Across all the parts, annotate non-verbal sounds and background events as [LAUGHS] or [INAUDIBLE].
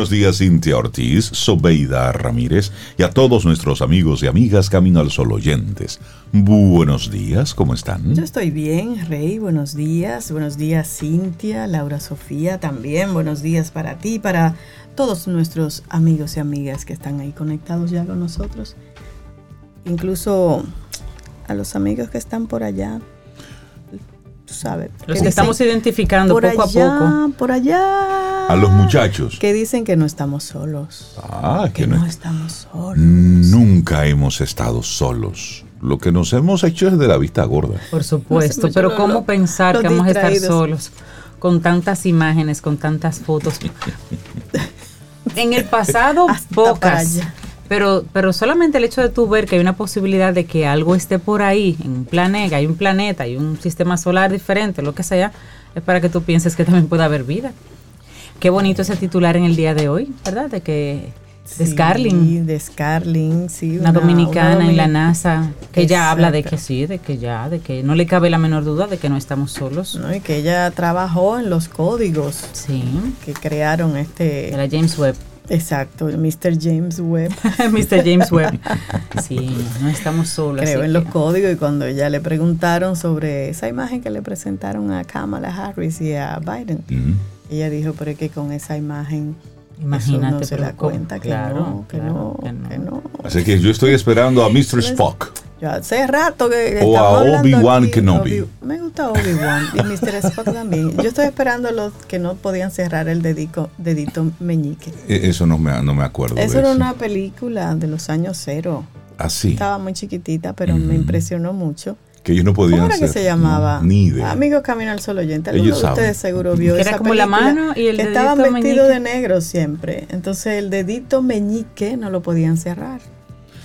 Buenos días, Cintia Ortiz, Sobeida Ramírez y a todos nuestros amigos y amigas Camino al Sol oyentes. Buenos días, ¿cómo están? Yo estoy bien, Rey, buenos días. Buenos días, Cintia, Laura Sofía también. Buenos días para ti, para todos nuestros amigos y amigas que están ahí conectados ya con nosotros. Incluso a los amigos que están por allá, tú sabes. Los que, estamos identificando poco a poco. Por allá. A los muchachos. Que dicen que no estamos solos. Ah, que, no, estamos solos. Nunca hemos estado solos. Lo que nos hemos hecho es de la vista gorda. Por supuesto, pero ¿cómo pensar que vamos a estar solos? Con tantas imágenes, con tantas fotos. [LAUGHS] en el pasado, pocas. Pero, pero solamente el hecho de tú ver que hay una posibilidad de que algo esté por ahí, en un planeta, hay un planeta, hay un sistema solar diferente, lo que sea, es para que tú pienses que también puede haber vida. Qué bonito ese titular en el día de hoy, ¿verdad? De que de Scarling. De Scarling, sí. Una, dominicana en la NASA, que ella habla de que sí, de que ya, de que no le cabe la menor duda de que no estamos solos. No, y que ella trabajó en los códigos sí. que crearon este... De la James Webb. Exacto, el Mr. James Webb. [LAUGHS] Mr. James Webb. [LAUGHS] Sí, no estamos solos. Creo en los códigos y cuando ella le preguntaron sobre esa imagen que le presentaron a Kamala Harris y a Biden, ella dijo, pero es que con esa imagen Imagínate, no se da cuenta que, no, que, no, que, no, Así que yo estoy esperando a Mr. Spock. Yo hace rato que. O a Obi-Wan Kenobi. me gusta Obi-Wan y Mr. Spock también. Yo estoy esperando a los que no podían cerrar el dedito, dedito meñique. E, eso no me, no me acuerdo. Eso era una película de los años cero. Así. Ah, Estaba muy chiquitita, pero me impresionó mucho. Que ellos no podían ¿Cómo era que se llamaba? ni idea. Amigos Camino al Sol oyente. Algunos de ustedes seguro vio que esa era como la mano y el que estaban vestidos de negro siempre. Entonces el dedito meñique no lo podían cerrar.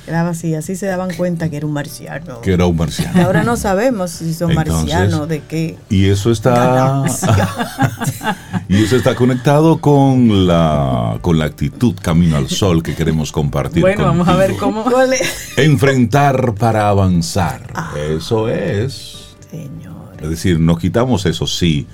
Quedaba así, así se daban cuenta que era un marciano. Que era un marciano. Y ahora no sabemos si son marcianos, de qué. Y eso está [LAUGHS] y eso está conectado con la con la actitud camino al sol que queremos compartir. Bueno, vamos a ver cómo enfrentar para avanzar. Ah. eso es. Señor. Es decir, nos quitamos eso sí.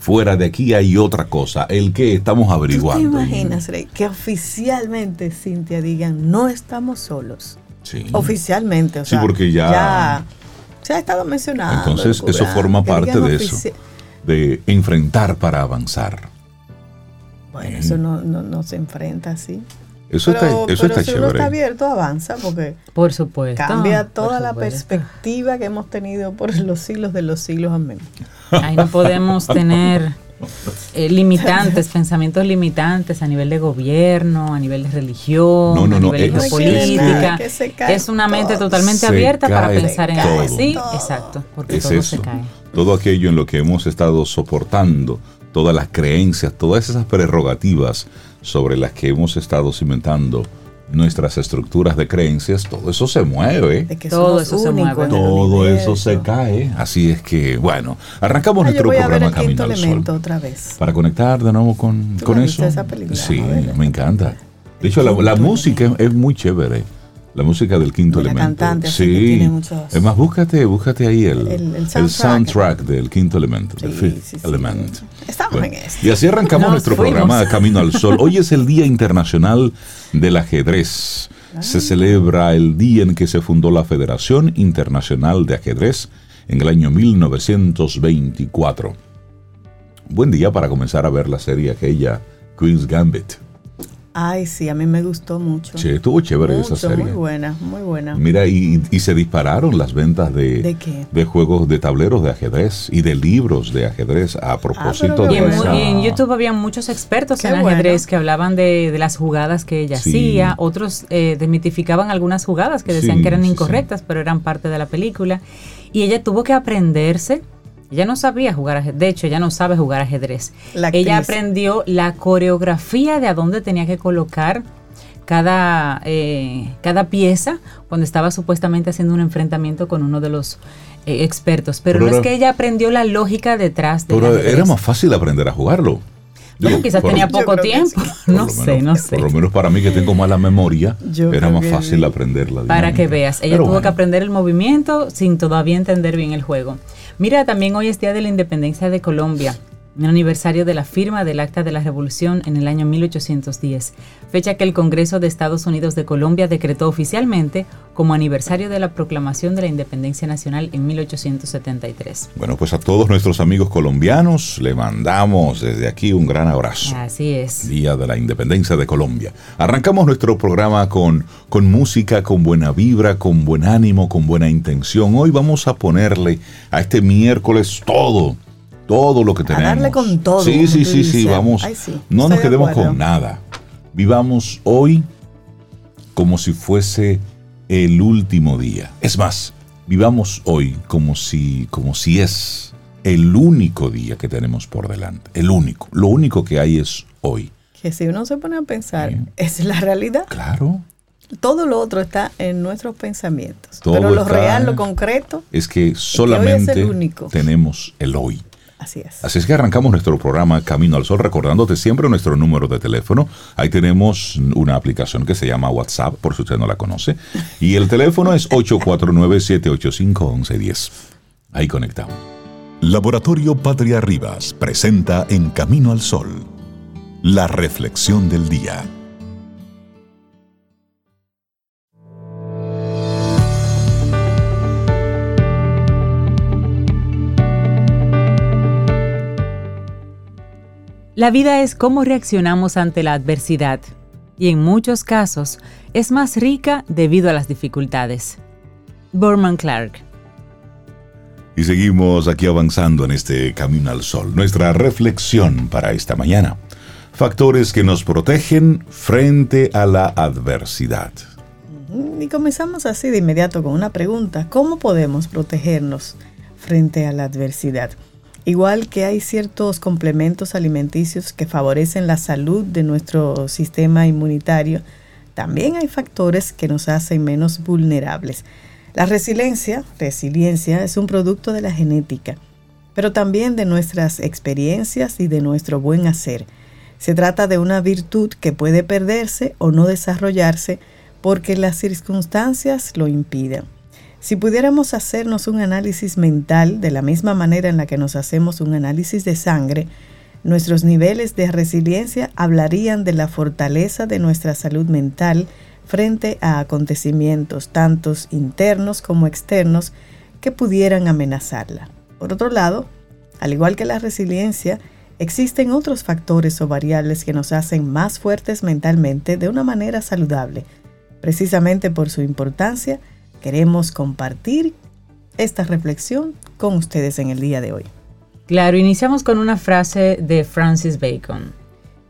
Fuera de aquí hay otra cosa, el que estamos averiguando. ¿Tú te imaginas, Rey, que oficialmente, Cintia, digan, no estamos solos? Sí. Oficialmente, o sea, sí, porque ya, ya se ha estado mencionando. Entonces, eso forma parte de eso, de enfrentar para avanzar. Bueno, eso no, no, no se enfrenta así. Eso pero, está, eso pero está si chévere. uno está abierto, avanza, porque por supuesto, cambia toda por la supuesto. perspectiva que hemos tenido por los siglos de los siglos. Amén. Ahí no podemos tener eh, limitantes, pensamientos limitantes a nivel de gobierno, a nivel de religión, No, no, a no, nivel de es- geopolítica. Que se cae Es una mente todo. totalmente abierta para pensar en algo. Sí, Todo. exacto, porque es todo eso. se cae. Todo aquello en lo que hemos estado soportando, todas las creencias, todas esas prerrogativas sobre las que hemos estado cimentando nuestras estructuras de creencias, todo eso se mueve. De que Todo eso se mueve. Todo eso se cae. Así es que, bueno, arrancamos Ah, yo nuestro voy a ver programa Camino al Sol. otra vez. Para conectar de nuevo con, ¿Tú con eso. esa película? Sí, me encanta. De hecho, la, música es, es muy chévere. La música del quinto elemento. cantante, sí. tiene muchos- Es más, búscate, búscate ahí el, El- el el soundtrack. soundtrack del quinto elemento, del fifth sí, sí. element. Estamos Bueno, en esto. y así arrancamos Nos nuestro fuimos. programa Camino al Sol. Hoy es el Día Internacional del Ajedrez. Ah. Se celebra el día en que se fundó la Federación Internacional de Ajedrez en el año 1924. Buen día para comenzar a ver la serie aquella Queen's Gambit. Ay, sí, a mí me gustó mucho. Che, estuvo chévere Mucho, esa serie. Muy buena, muy buena. Mira, y, y se dispararon las ventas de, ¿De qué? de juegos de tableros de ajedrez y de libros de ajedrez a propósito pero de Y en, esa... y en YouTube había muchos expertos Qué en bueno. ajedrez que hablaban de, de las jugadas que ella Sí. hacía, otros eh, desmitificaban algunas jugadas que decían Sí, que eran sí, sí. incorrectas, pero eran parte de la película. Y ella tuvo que aprenderse, ella no sabía jugar ajedrez, de hecho ella no sabe jugar ajedrez. La ella aprendió la coreografía de a dónde tenía que colocar cada, eh, cada pieza cuando estaba supuestamente haciendo un enfrentamiento con uno de los eh, expertos. Pero, Pero no es que ella aprendió la lógica detrás de Pero era más fácil aprender a jugarlo. Bueno, quizás tenía poco tiempo. [LAUGHS] No sé, no sé. Por lo menos para mí que tengo mala memoria, era más fácil aprenderla. Para que veas, ella tuvo que aprender el movimiento sin todavía entender bien el juego. Mira, también hoy es Día de la Independencia de Colombia un aniversario de la firma del Acta de la Revolución en el año 1810, fecha que el Congreso de Estados Unidos de Colombia decretó oficialmente como aniversario de la proclamación de la independencia nacional en 1873. Bueno, pues a todos nuestros amigos colombianos le mandamos desde aquí un gran abrazo. Así es. Día de la Independencia de Colombia. Arrancamos nuestro programa con, con música, con buena vibra, con buen ánimo, con buena intención. Hoy vamos a ponerle a este miércoles todo todo lo que tenemos. A darle con todo. Sí, sí, sí, sí, vamos. no nos quedemos con nada. Vivamos hoy como si fuese el último día. Es más, vivamos hoy como si, como si es el único día que tenemos por delante. El único. Lo único que hay es hoy. Que si uno se pone a pensar, es la realidad. Claro. Todo lo otro está en nuestros pensamientos. pero lo real, lo concreto. Es que solamente tenemos el hoy. Así es. Así es que arrancamos nuestro programa Camino al Sol recordándote siempre nuestro número de teléfono. Ahí tenemos una aplicación que se llama WhatsApp, por si usted no la conoce. Y el teléfono es 849-785-1110. Ahí conectamos. Laboratorio Patria Rivas presenta En Camino al Sol, la reflexión del día. La vida es cómo reaccionamos ante la adversidad y en muchos casos es más rica debido a las dificultades. Borman Clark. Y seguimos aquí avanzando en este camino al sol. Nuestra reflexión para esta mañana. Factores que nos protegen frente a la adversidad. Y comenzamos así de inmediato con una pregunta. ¿Cómo podemos protegernos frente a la adversidad? Igual que hay ciertos complementos alimenticios que favorecen la salud de nuestro sistema inmunitario, también hay factores que nos hacen menos vulnerables. La resiliencia, resiliencia es un producto de la genética, pero también de nuestras experiencias y de nuestro buen hacer. Se trata de una virtud que puede perderse o no desarrollarse porque las circunstancias lo impiden. Si pudiéramos hacernos un análisis mental de la misma manera en la que nos hacemos un análisis de sangre, nuestros niveles de resiliencia hablarían de la fortaleza de nuestra salud mental frente a acontecimientos tantos internos como externos que pudieran amenazarla. Por otro lado, al igual que la resiliencia, existen otros factores o variables que nos hacen más fuertes mentalmente de una manera saludable, precisamente por su importancia queremos compartir esta reflexión con ustedes en el día de hoy. Claro, iniciamos con una frase de Francis Bacon,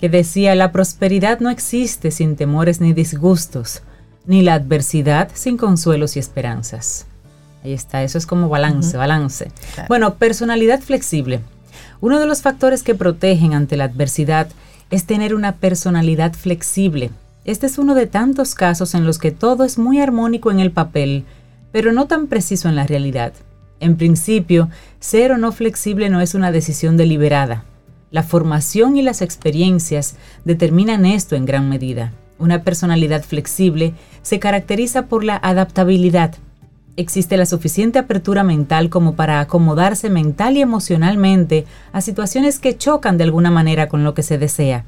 que decía, la prosperidad no existe sin temores ni disgustos, ni la adversidad sin consuelos y esperanzas. Ahí está, eso es como balance, balance. Bueno, personalidad flexible. Uno de los factores que protegen ante la adversidad es tener una personalidad flexible, este es uno de tantos casos en los que todo es muy armónico en el papel, pero no tan preciso en la realidad. En principio, ser o no flexible no es una decisión deliberada. La formación y las experiencias determinan esto en gran medida. Una personalidad flexible se caracteriza por la adaptabilidad. Existe la suficiente apertura mental como para acomodarse mental y emocionalmente a situaciones que chocan de alguna manera con lo que se desea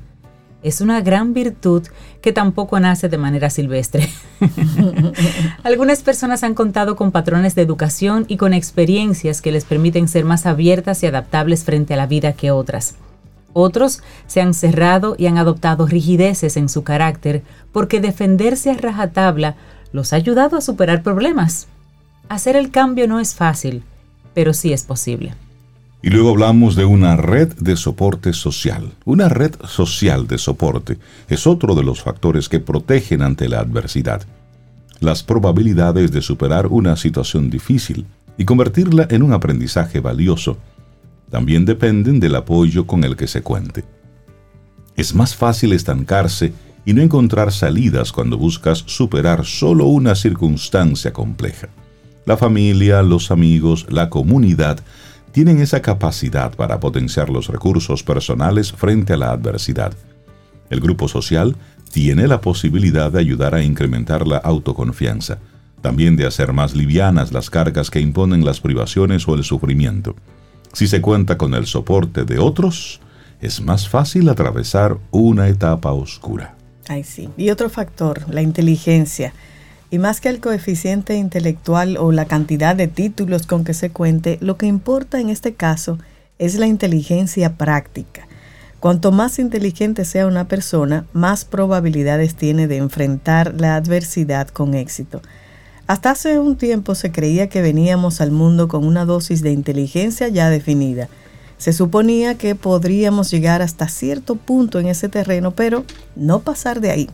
es una gran virtud que tampoco nace de manera silvestre. [LAUGHS] Algunas personas han contado con patrones de educación y con experiencias que les permiten ser más abiertas y adaptables frente a la vida que otras. Otros se han cerrado y han adoptado rigideces en su carácter porque defenderse a rajatabla los ha ayudado a superar problemas. Hacer el cambio no es fácil, pero sí es posible. Y luego hablamos de una red de soporte social. Una red social de soporte es otro de los factores que protegen ante la adversidad. Las probabilidades de superar una situación difícil y convertirla en un aprendizaje valioso también dependen del apoyo con el que se cuente. Es más fácil estancarse y no encontrar salidas cuando buscas superar solo una circunstancia compleja. La familia, los amigos, la comunidad tienen esa capacidad para potenciar los recursos personales frente a la adversidad. El grupo social tiene la posibilidad de ayudar a incrementar la autoconfianza, también de hacer más livianas las cargas que imponen las privaciones o el sufrimiento. Si se cuenta con el soporte de otros, es más fácil atravesar una etapa oscura. Ay, sí. Y otro factor, la inteligencia. Y más que el coeficiente intelectual o la cantidad de títulos con que se cuente, lo que importa en este caso es la inteligencia práctica. Cuanto más inteligente sea una persona, más probabilidades tiene de enfrentar la adversidad con éxito. Hasta hace un tiempo se creía que veníamos al mundo con una dosis de inteligencia ya definida. Se suponía que podríamos llegar hasta cierto punto en ese terreno, pero no pasar de ahí.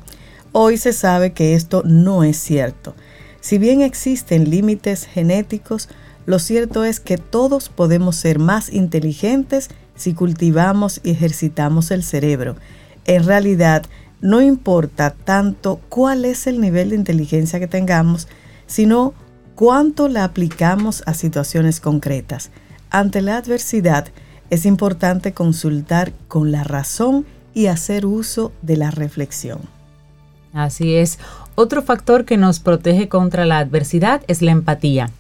Hoy se sabe que esto no es cierto. Si bien existen límites genéticos, lo cierto es que todos podemos ser más inteligentes si cultivamos y ejercitamos el cerebro. En realidad, no importa tanto cuál es el nivel de inteligencia que tengamos, sino cuánto la aplicamos a situaciones concretas. Ante la adversidad, es importante consultar con la razón y hacer uso de la reflexión. Así es. Otro factor que nos protege contra la adversidad es la empatía.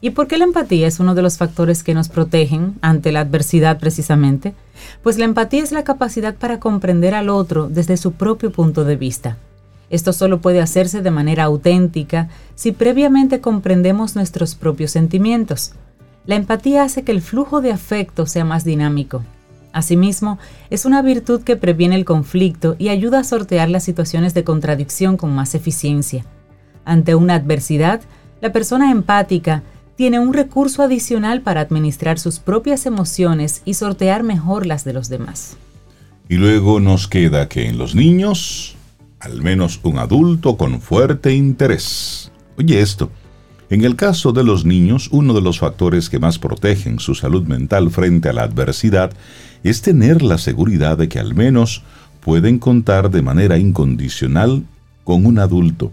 ¿Y por qué la empatía es uno de los factores que nos protegen ante la adversidad precisamente? Pues la empatía es la capacidad para comprender al otro desde su propio punto de vista. Esto solo puede hacerse de manera auténtica si previamente comprendemos nuestros propios sentimientos. La empatía hace que el flujo de afecto sea más dinámico, Asimismo, es una virtud que previene el conflicto y ayuda a sortear las situaciones de contradicción con más eficiencia. Ante una adversidad, la persona empática tiene un recurso adicional para administrar sus propias emociones y sortear mejor las de los demás. Y luego nos queda que en los niños, al menos un adulto con fuerte interés. Oye esto, en el caso de los niños, uno de los factores que más protegen su salud mental frente a la adversidad es tener la seguridad de que al menos pueden contar de manera incondicional con un adulto.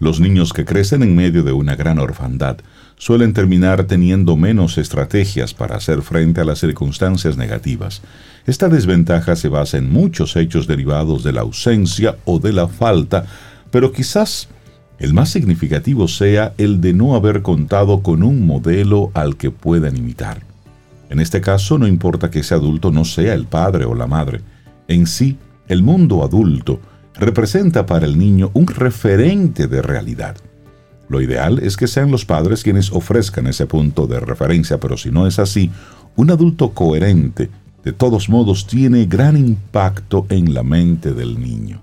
Los niños que crecen en medio de una gran orfandad suelen terminar teniendo menos estrategias para hacer frente a las circunstancias negativas. Esta desventaja se basa en muchos hechos derivados de la ausencia o de la falta, pero quizás el más significativo sea el de no haber contado con un modelo al que puedan imitar. En este caso no importa que ese adulto no sea el padre o la madre. En sí, el mundo adulto representa para el niño un referente de realidad. Lo ideal es que sean los padres quienes ofrezcan ese punto de referencia, pero si no es así, un adulto coherente, de todos modos, tiene gran impacto en la mente del niño.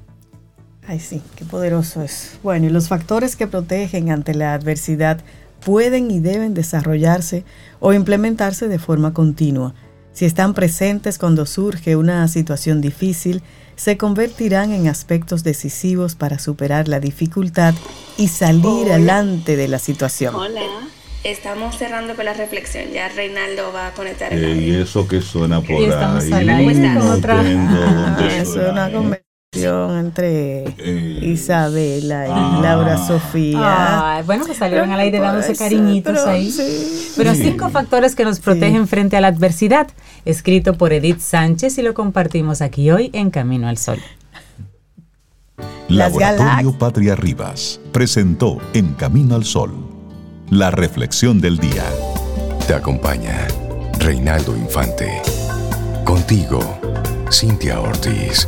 Ay, sí, qué poderoso es. Bueno, y los factores que protegen ante la adversidad pueden y deben desarrollarse o implementarse de forma continua. Si están presentes cuando surge una situación difícil, se convertirán en aspectos decisivos para superar la dificultad y salir adelante de la situación. Hola. Estamos cerrando con la reflexión. Ya Reinaldo va a conectar el Y eso que suena por y estamos ahí. [LAUGHS] eso es entre eh, Isabela y ah. Laura Sofía. bueno, pues salieron al aire dándose cariñitos ahí. Pero cinco factores que nos protegen frente a la adversidad, escrito por Edith Sánchez y lo compartimos aquí hoy en Camino al Sol. Laboratorio Patria Rivas presentó En Camino al Sol la reflexión del día. Te acompaña Reinaldo Infante. Contigo, Cintia Ortiz.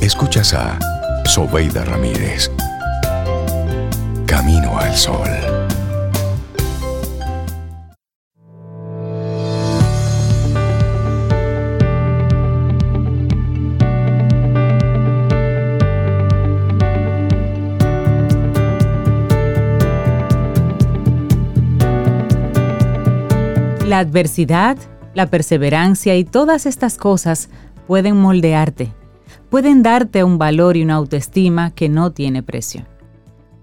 Escuchas a Sobeida Ramírez. Camino al Sol. La adversidad, la perseverancia y todas estas cosas pueden moldearte pueden darte un valor y una autoestima que no tiene precio.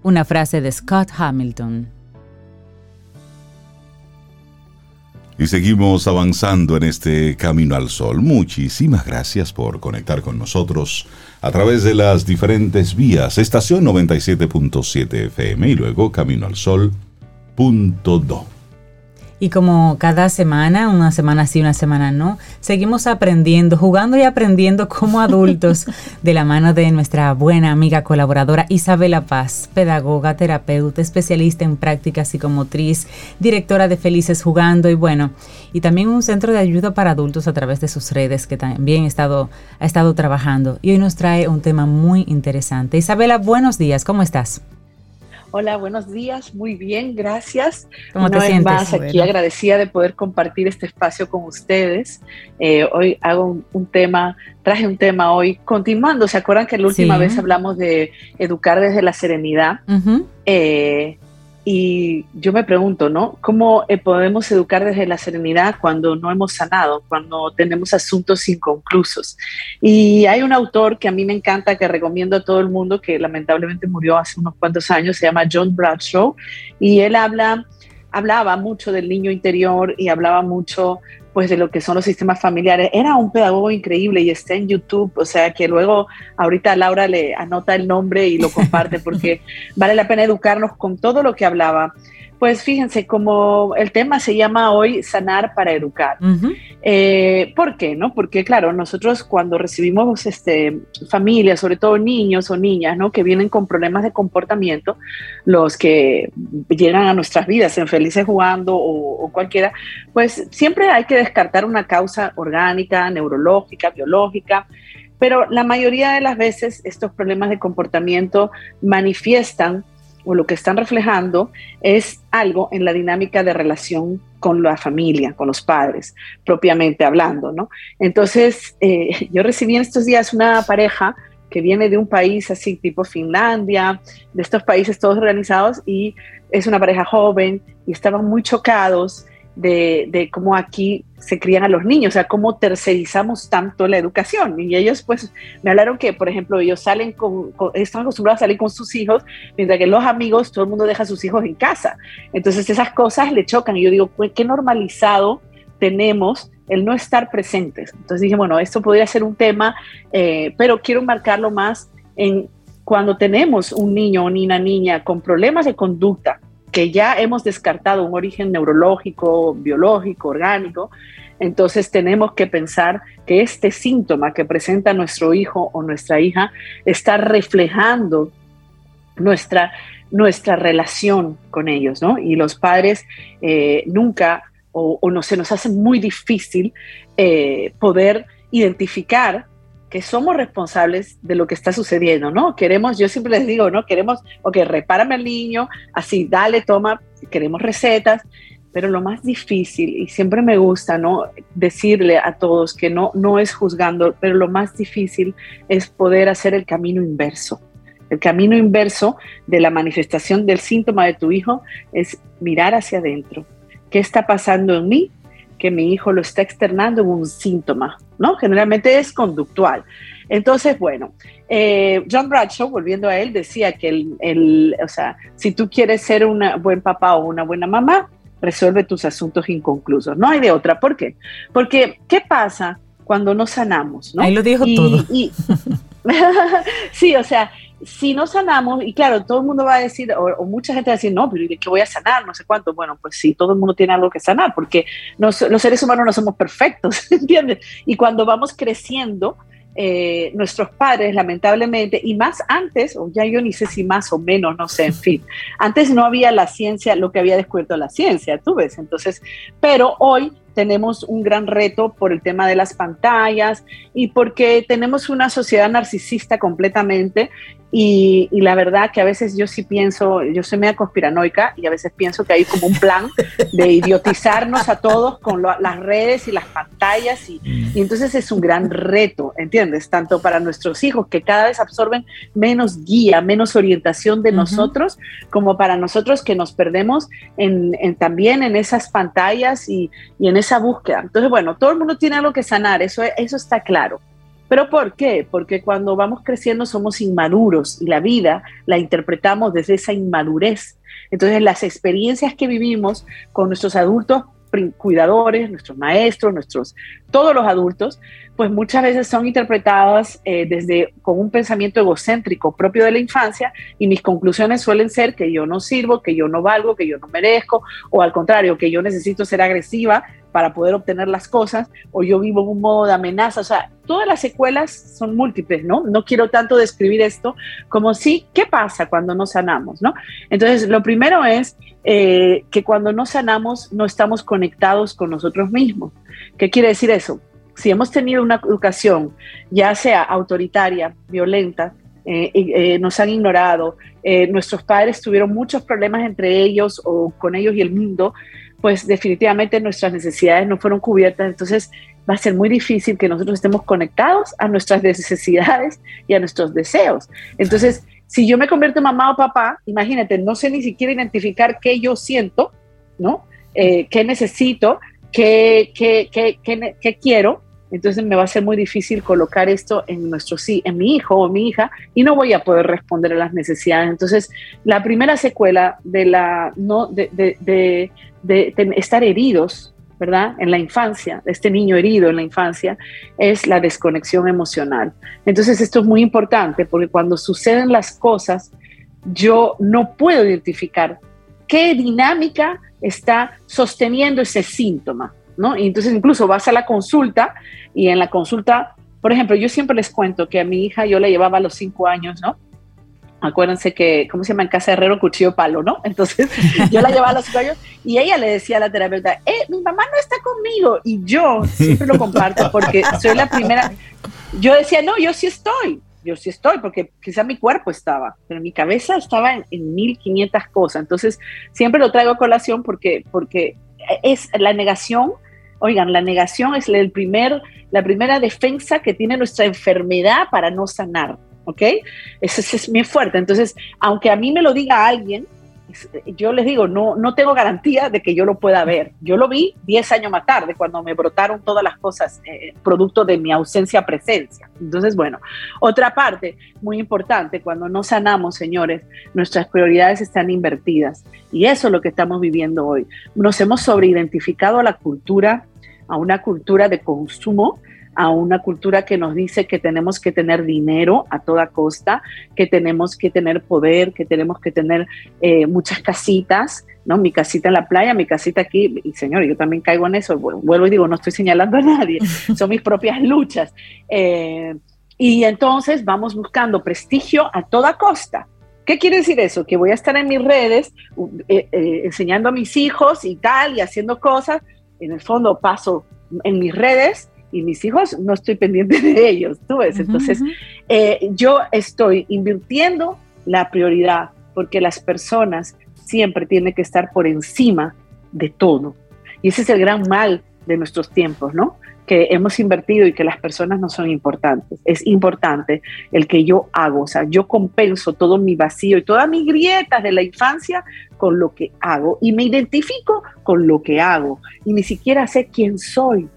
Una frase de Scott Hamilton. Y seguimos avanzando en este camino al sol. Muchísimas gracias por conectar con nosotros a través de las diferentes vías. Estación 97.7 FM y luego camino al sol.do. Y como cada semana, una semana sí, una semana no, seguimos aprendiendo, jugando y aprendiendo como [LAUGHS] adultos de la mano de nuestra buena amiga colaboradora Isabela Paz, pedagoga, terapeuta, especialista en práctica psicomotriz, directora de Felices Jugando y bueno, y también un centro de ayuda para adultos a través de sus redes que también ha estado, ha estado trabajando. Y hoy nos trae un tema muy interesante. Isabela, buenos días, ¿cómo estás? Hola, buenos días, muy bien, gracias. ¿Cómo te sientes? más aquí agradecida de poder compartir este espacio con ustedes. Eh, hoy hago un, tema, traje un tema hoy, continuando, ¿se acuerdan que la última vez hablamos de educar desde la serenidad? Y yo me pregunto, ¿no? ¿Cómo eh, podemos educar desde la serenidad cuando no hemos sanado, cuando tenemos asuntos inconclusos? Y hay un autor que a mí me encanta, que recomiendo a todo el mundo, que lamentablemente murió hace unos cuantos años, se llama John Bradshaw, y él habla, hablaba mucho del niño interior y hablaba mucho pues de lo que son los sistemas familiares. Era un pedagogo increíble y está en YouTube, o sea que luego ahorita Laura le anota el nombre y lo comparte porque [LAUGHS] vale la pena educarnos con todo lo que hablaba. Pues fíjense, como el tema se llama hoy sanar para educar. Eh, ¿Por qué? No? Porque claro, nosotros cuando recibimos este, familias, sobre todo niños o niñas, ¿no? que vienen con problemas de comportamiento, los que llegan a nuestras vidas en felices jugando o, o cualquiera, pues siempre hay que descartar una causa orgánica, neurológica, biológica. Pero la mayoría de las veces estos problemas de comportamiento manifiestan o lo que están reflejando es algo en la dinámica de relación con la familia, con los padres, propiamente hablando, ¿no? Entonces, eh, [LAUGHS] yo recibí en estos días una pareja que viene de un país así tipo Finlandia, de estos países todos organizados, y es una pareja joven y estaban muy chocados de, cómo aquí se crían a los niños, o sea, cómo tercerizamos tanto la educación. Y ellos pues me hablaron que, por ejemplo, ellos salen con, están acostumbrados a salir con sus hijos, mientras que los amigos, todo el mundo deja a sus hijos en casa. Entonces esas cosas le chocan. Y yo digo, qué normalizado tenemos el no estar presentes. Entonces dije, bueno, esto podría ser un tema, eh, pero quiero marcarlo más en cuando tenemos un niño o una niña con problemas de conducta, que ya hemos descartado un origen neurológico, biológico, orgánico, entonces tenemos que pensar que este síntoma que presenta nuestro hijo o nuestra hija está reflejando nuestra, nuestra relación con ellos, ¿no? Y los padres eh, nunca o, no se nos hace muy difícil eh, poder identificar que somos responsables de lo que está sucediendo, ¿no? Queremos, yo siempre les digo, ¿no? Queremos, ok, repárame al niño, así, dale, toma, queremos recetas, pero lo más difícil, y siempre me gusta, ¿no? Decirle a todos que no, no es juzgando, pero lo más difícil es poder hacer el camino inverso. El camino inverso de la manifestación del síntoma de tu hijo es mirar hacia adentro. ¿Qué está pasando en mí? que mi hijo lo está externando en un síntoma, ¿no? Generalmente es conductual. Entonces, bueno, eh, John Bradshaw, volviendo a él, decía que el, o sea, si tú quieres ser un buen papá o una buena mamá, resuelve tus asuntos inconclusos. No hay de otra. ¿Por qué? Porque, ¿qué pasa cuando no sanamos? Ahí lo dijo todo. [LAUGHS] sí, o sea, si no sanamos, y claro, todo el mundo va a decir, o, mucha gente va a decir, no, pero ¿de qué voy a sanar? No sé cuánto. Bueno, pues sí, todo el mundo tiene algo que sanar, porque los seres humanos no somos perfectos, [LAUGHS] ¿entiendes? Y cuando vamos creciendo, eh, nuestros padres, lamentablemente, y más antes, o ya yo ni sé si más o menos, no sé, en [LAUGHS] fin, antes no había la ciencia, lo que había descubierto la ciencia, tú ves, entonces, pero hoy tenemos un gran reto por el tema de las pantallas y porque tenemos una sociedad narcisista completamente y, la verdad que a veces yo sí pienso, yo soy media conspiranoica y a veces pienso que hay como un plan de idiotizarnos a todos con las redes y las pantallas y, mm. y, entonces es un gran reto, ¿entiendes? Tanto para nuestros hijos que cada vez absorben menos guía, menos orientación de nosotros, como para nosotros que nos perdemos en, también en esas pantallas y, y, en esa búsqueda. Entonces, bueno, todo el mundo tiene algo que sanar, eso, eso está claro. ¿Pero por qué? Porque cuando vamos creciendo somos inmaduros y la vida la interpretamos desde esa inmadurez. Entonces las experiencias que vivimos con nuestros adultos cuidadores, nuestros maestros, nuestros, todos los adultos, pues muchas veces son interpretadas eh, desde con un pensamiento egocéntrico propio de la infancia y mis conclusiones suelen ser que yo no sirvo, que yo no valgo, que yo no merezco, o al contrario, que yo necesito ser agresiva para poder obtener las cosas, o yo vivo en un modo de amenaza, o sea, todas las secuelas son múltiples, ¿no? No quiero tanto describir esto como si, ¿qué pasa cuando no sanamos, ¿no? Entonces, lo primero es eh, que cuando no sanamos no estamos conectados con nosotros mismos. ¿Qué quiere decir eso? Si hemos tenido una educación, ya sea autoritaria, violenta, eh, eh, nos han ignorado, nuestros padres tuvieron muchos problemas entre ellos o con ellos y el mundo, pues definitivamente nuestras necesidades no fueron cubiertas. Entonces va a ser muy difícil que nosotros estemos conectados a nuestras [LAUGHS] necesidades y a nuestros deseos. Entonces, si yo me convierto en mamá o papá, imagínate, no sé ni siquiera identificar qué yo siento, ¿no? Eh, qué necesito, qué, qué, qué, qué, quiero, entonces me va a ser muy difícil colocar esto en nuestro sí, en mi hijo o mi hija, y no voy a poder responder a las necesidades. Entonces, la primera secuela de la no de, de, de, de estar heridos ¿verdad? En la infancia, este niño herido en la infancia, es la desconexión emocional. Entonces esto es muy importante porque cuando suceden las cosas, yo no puedo identificar qué dinámica está sosteniendo ese síntoma, ¿no? Y entonces incluso vas a la consulta y en la consulta, por ejemplo, yo siempre les cuento que a mi hija yo la llevaba a los cinco años, ¿no? acuérdense que, ¿cómo se llama? En casa herrero, cuchillo palo, ¿no? Entonces [LAUGHS] yo la llevaba a los gallos y ella le decía a la terapeuta, eh, mi mamá no está conmigo. Y yo siempre lo comparto porque soy la primera. Yo decía, no, yo sí estoy, yo sí estoy, porque quizá mi cuerpo estaba, pero mi cabeza estaba en, en 1500 cosas. Entonces siempre lo traigo a colación porque, porque es la negación. Oigan, la negación es el primer, la primera defensa que tiene nuestra enfermedad para no sanar. ¿ok? Eso, es muy fuerte. Entonces, aunque a mí me lo diga alguien, yo les digo, no, no tengo garantía de que yo lo pueda ver. Yo lo vi 10 años más tarde, cuando me brotaron todas las cosas, eh, producto de mi ausencia-presencia. Entonces, bueno, otra parte muy importante, cuando no sanamos, señores, nuestras prioridades están invertidas. Y eso es lo que estamos viviendo hoy. Nos hemos sobreidentificado a la cultura, a una cultura de consumo a una cultura que nos dice que tenemos que tener dinero a toda costa, que tenemos que tener poder, que tenemos que tener eh, muchas casitas, ¿no? Mi casita en la playa, mi casita aquí, y señor, yo también caigo en eso, vuelvo y digo, no estoy señalando a nadie, [LAUGHS] son mis propias luchas. Eh, y entonces vamos buscando prestigio a toda costa. ¿Qué quiere decir eso? Que voy a estar en mis redes eh, enseñando a mis hijos y tal, y haciendo cosas. En el fondo paso en mis redes y mis hijos no estoy pendiente de [LAUGHS] ellos, tú ves. Entonces, eh, yo estoy invirtiendo la prioridad porque las personas siempre tienen que estar por encima de todo. Y ese es el gran mal de nuestros tiempos, ¿no? Que hemos invertido y que las personas no son importantes. Es importante el que yo hago, o sea, yo compenso todo mi vacío y todas mis grietas de la infancia con lo que hago y me identifico con lo que hago y ni siquiera sé quién soy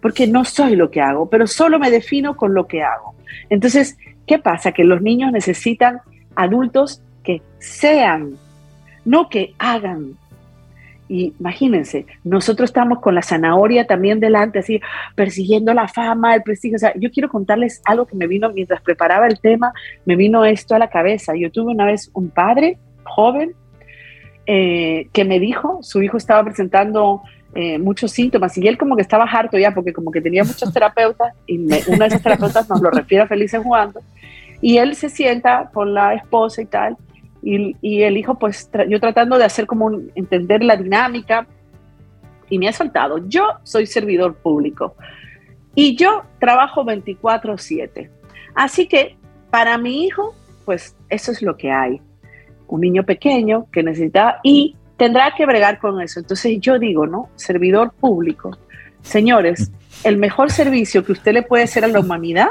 porque no soy lo que hago, pero solo me defino con lo que hago. Entonces, ¿qué pasa? Que los niños necesitan adultos que sean, no que hagan. Y imagínense, nosotros estamos con la zanahoria también delante, así persiguiendo la fama, el prestigio. O sea, yo quiero contarles algo que me vino mientras preparaba el tema, me vino esto a la cabeza. Yo tuve una vez un padre joven eh, que me dijo, su hijo estaba presentando eh, muchos síntomas. Y él como que estaba harto ya porque como que tenía muchos [LAUGHS] terapeutas y una de esas terapeutas nos lo refiere a Felices Jugando y él se sienta con la esposa y tal y, y el hijo pues yo tratando de hacer como entender la dinámica y me ha soltado, yo soy servidor público y yo trabajo 24/7 así que para mi hijo pues eso es lo que hay. Un niño pequeño que necesita y tendrá que bregar con eso. Entonces yo digo, ¿no? Servidor público. Señores, el mejor servicio que usted le puede hacer a la humanidad,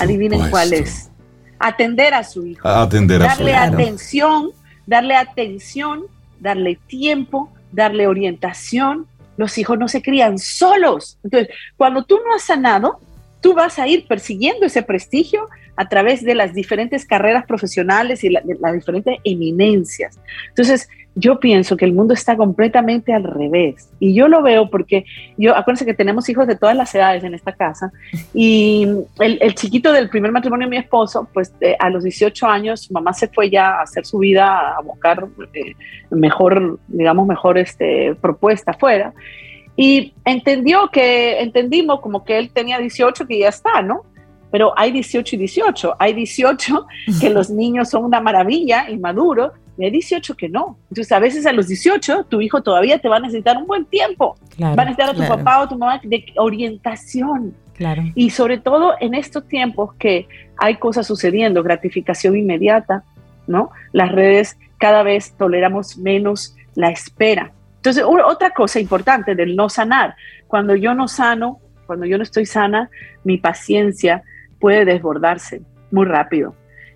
adivinen cuál es. Atender a su hijo. Atender a darle atención, darle atención, darle tiempo, darle orientación. Los hijos no se crían solos. Entonces, cuando tú no has sanado, tú vas a ir persiguiendo ese prestigio a través de las diferentes carreras profesionales y las diferentes eminencias. Entonces, yo pienso que el mundo está completamente al revés. Y yo lo veo porque yo, acuérdense que tenemos hijos de todas las edades en esta casa. [LAUGHS] Y el, chiquito del primer matrimonio de mi esposo, pues eh, a los 18 años, su mamá se fue ya a hacer su vida, a buscar eh, mejor, digamos, mejor este, propuesta afuera. Y entendió que, entendimos como que él tenía 18, que ya está, ¿no? Pero hay 18 y 18. Hay 18 que los niños son una maravilla, inmaduros, y hay 18 que no. Entonces, a veces a los 18, tu hijo todavía te va a necesitar un buen tiempo. va a necesitar a tu papá o tu mamá de orientación. Claro. Y sobre todo en estos tiempos que hay cosas sucediendo, gratificación inmediata, ¿no? Las redes cada vez toleramos menos la espera. Entonces, otra cosa importante del no sanar, cuando yo no sano, cuando yo no estoy sana, mi paciencia puede desbordarse muy rápido.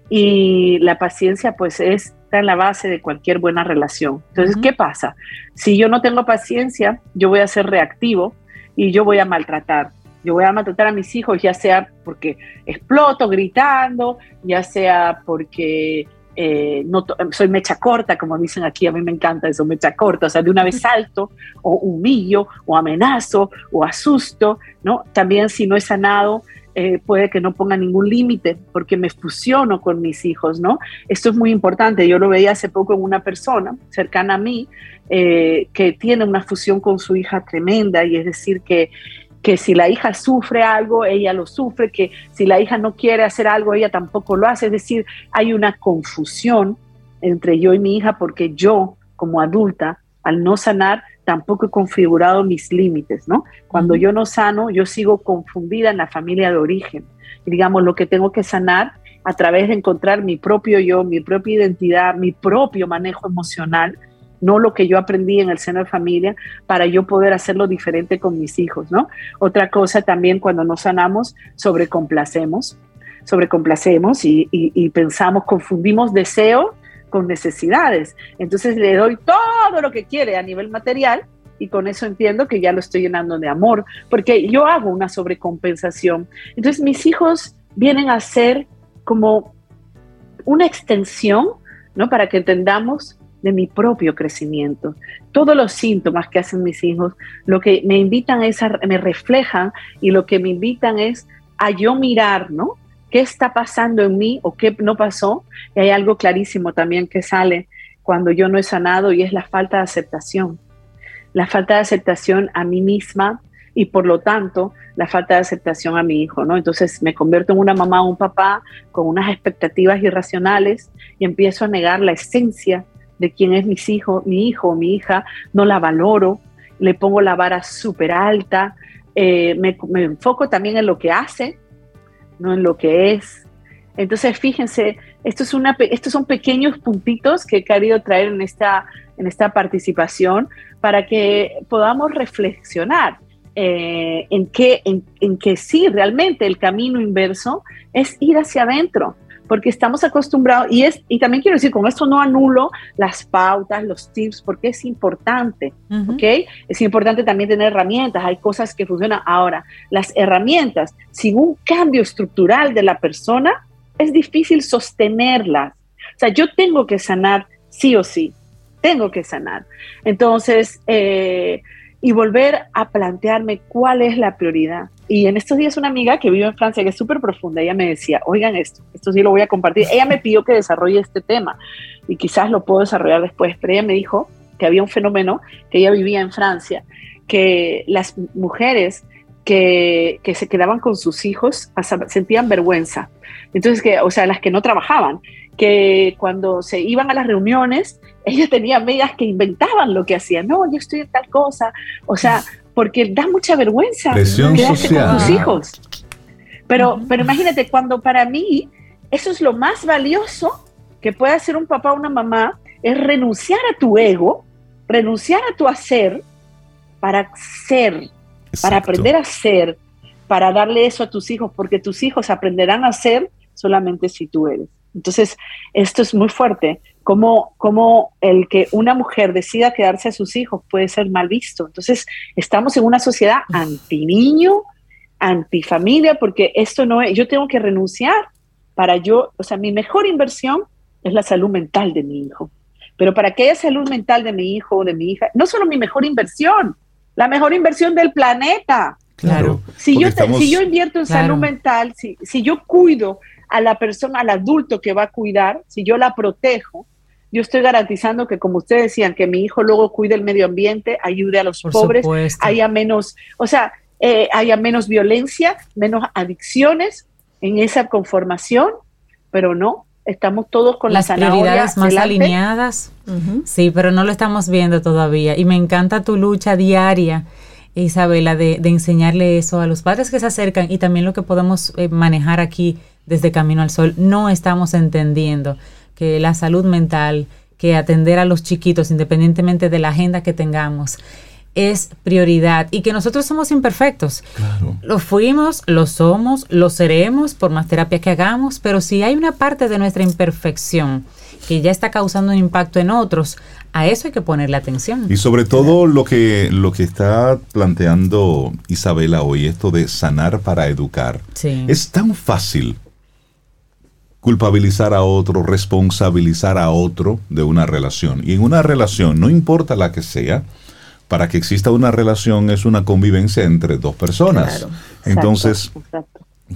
Y la paciencia pues es está en la base de cualquier buena relación. Entonces, ¿qué pasa? Si yo no tengo paciencia, yo voy a ser reactivo y yo voy a maltratar. Yo voy a maltratar a mis hijos, ya sea porque exploto gritando, ya sea porque eh, no soy mecha corta, como dicen aquí, a mí me encanta eso, mecha corta, o sea, de una vez salto, o humillo, o amenazo, o asusto, ¿no? También si no he sanado, eh, puede que no ponga ningún límite porque me fusiono con mis hijos, ¿no? Esto es muy importante. Yo lo veía hace poco en una persona cercana a mí eh, que tiene una fusión con su hija tremenda y es decir que que si la hija sufre algo, ella lo sufre, que si la hija no quiere hacer algo, ella tampoco lo hace. Es decir, hay una confusión entre yo y mi hija porque yo, como adulta, al no sanar, tampoco he configurado mis límites, ¿no? Cuando yo no sano, yo sigo confundida en la familia de origen. Digamos, lo que tengo que sanar a través de encontrar mi propio yo, mi propia identidad, mi propio manejo emocional, no lo que yo aprendí en el seno de familia, para yo poder hacerlo diferente con mis hijos, ¿no? Otra cosa también cuando nos sanamos, sobrecomplacemos, sobrecomplacemos y, y, y pensamos, confundimos deseo con necesidades. Entonces le doy todo lo que quiere a nivel material y con eso entiendo que ya lo estoy llenando de amor, porque yo hago una sobrecompensación. Entonces mis hijos vienen a ser como una extensión, ¿no? Para que entendamos de mi propio crecimiento. Todos los síntomas que hacen mis hijos, lo que me invitan es a, me reflejan y lo que me invitan es a yo mirar, ¿no? Qué está pasando en mí o qué no pasó. Y hay algo clarísimo también que sale cuando yo no he sanado y es la falta de aceptación. La falta de aceptación a mí misma y por lo tanto la falta de aceptación a mi hijo, ¿no? Entonces me convierto en una mamá o un papá con unas expectativas irracionales y empiezo a negar la esencia de quién es mis hijos, mi hijo o mi hija, no la valoro, le pongo la vara súper alta, eh, me, me enfoco también en lo que hace, no en lo que es. Entonces, fíjense, esto es una, estos son pequeños puntitos que he querido traer en esta, en esta participación para que podamos reflexionar eh, en, que, en, en que sí, realmente el camino inverso es ir hacia adentro porque estamos acostumbrados, y, es, y también quiero decir, con esto no anulo las pautas, los tips, porque es importante, ¿ok? Es importante también tener herramientas, hay cosas que funcionan. Ahora, las herramientas, sin un cambio estructural de la persona, es difícil sostenerlas. O sea, yo tengo que sanar sí o sí, tengo que sanar. Entonces, eh, y volver a plantearme cuál es la prioridad. Y en estos días una amiga que vive en Francia, que es súper profunda, ella me decía, oigan esto, esto sí lo voy a compartir. Ella me pidió que desarrolle este tema y quizás lo puedo desarrollar después, pero ella me dijo que había un fenómeno que ella vivía en Francia, que las mujeres que, que, se quedaban con sus hijos sentían vergüenza. Entonces, que, o sea, las que no trabajaban, que cuando se iban a las reuniones, ella tenía amigas que inventaban lo que hacían. No, yo estoy en tal cosa. O sea, porque da mucha vergüenza quedarse con tus hijos. Pero, pero imagínate, cuando para mí eso es lo más valioso que puede hacer un papá o una mamá, es renunciar a tu ego, renunciar a tu hacer para ser, para aprender a ser, para darle eso a tus hijos, porque tus hijos aprenderán a ser solamente si tú eres. Entonces, esto es muy fuerte, como, como el que una mujer decida quedarse a sus hijos puede ser mal visto. Entonces, estamos en una sociedad anti niño, anti familia, porque esto no es, yo tengo que renunciar para yo, o sea, mi mejor inversión es la salud mental de mi hijo. pero para que haya salud mental de mi hijo o de mi hija, no solo mi mejor inversión, la mejor inversión del planeta. Claro. Si yo, si yo invierto en salud mental, si, si yo cuido a la persona, al adulto que va a cuidar, si yo la protejo, yo estoy garantizando que, como ustedes decían, que mi hijo luego cuide el medio ambiente, ayude a los pobres, haya menos, o sea, eh, haya menos violencia, menos adicciones en esa conformación, pero no, estamos todos con las prioridades más alineadas. Sí, pero no lo estamos viendo todavía. Y me encanta tu lucha diaria, Isabela, de, enseñarle eso a los padres que se acercan y también lo que podemos eh, manejar aquí desde Camino al Sol. No estamos entendiendo que la salud mental, que atender a los chiquitos, independientemente de la agenda que tengamos, es prioridad y que nosotros somos imperfectos. Lo fuimos, lo somos, lo seremos por más terapia que hagamos, pero si hay una parte de nuestra imperfección que ya está causando un impacto en otros, a eso hay que ponerle atención. Y sobre todo lo que, lo que está planteando Isabela hoy, esto de sanar para educar. Es tan fácil culpabilizar a otro, responsabilizar a otro de una relación. Y en una relación, no importa la que sea, para que exista una relación es una convivencia entre dos personas. Entonces,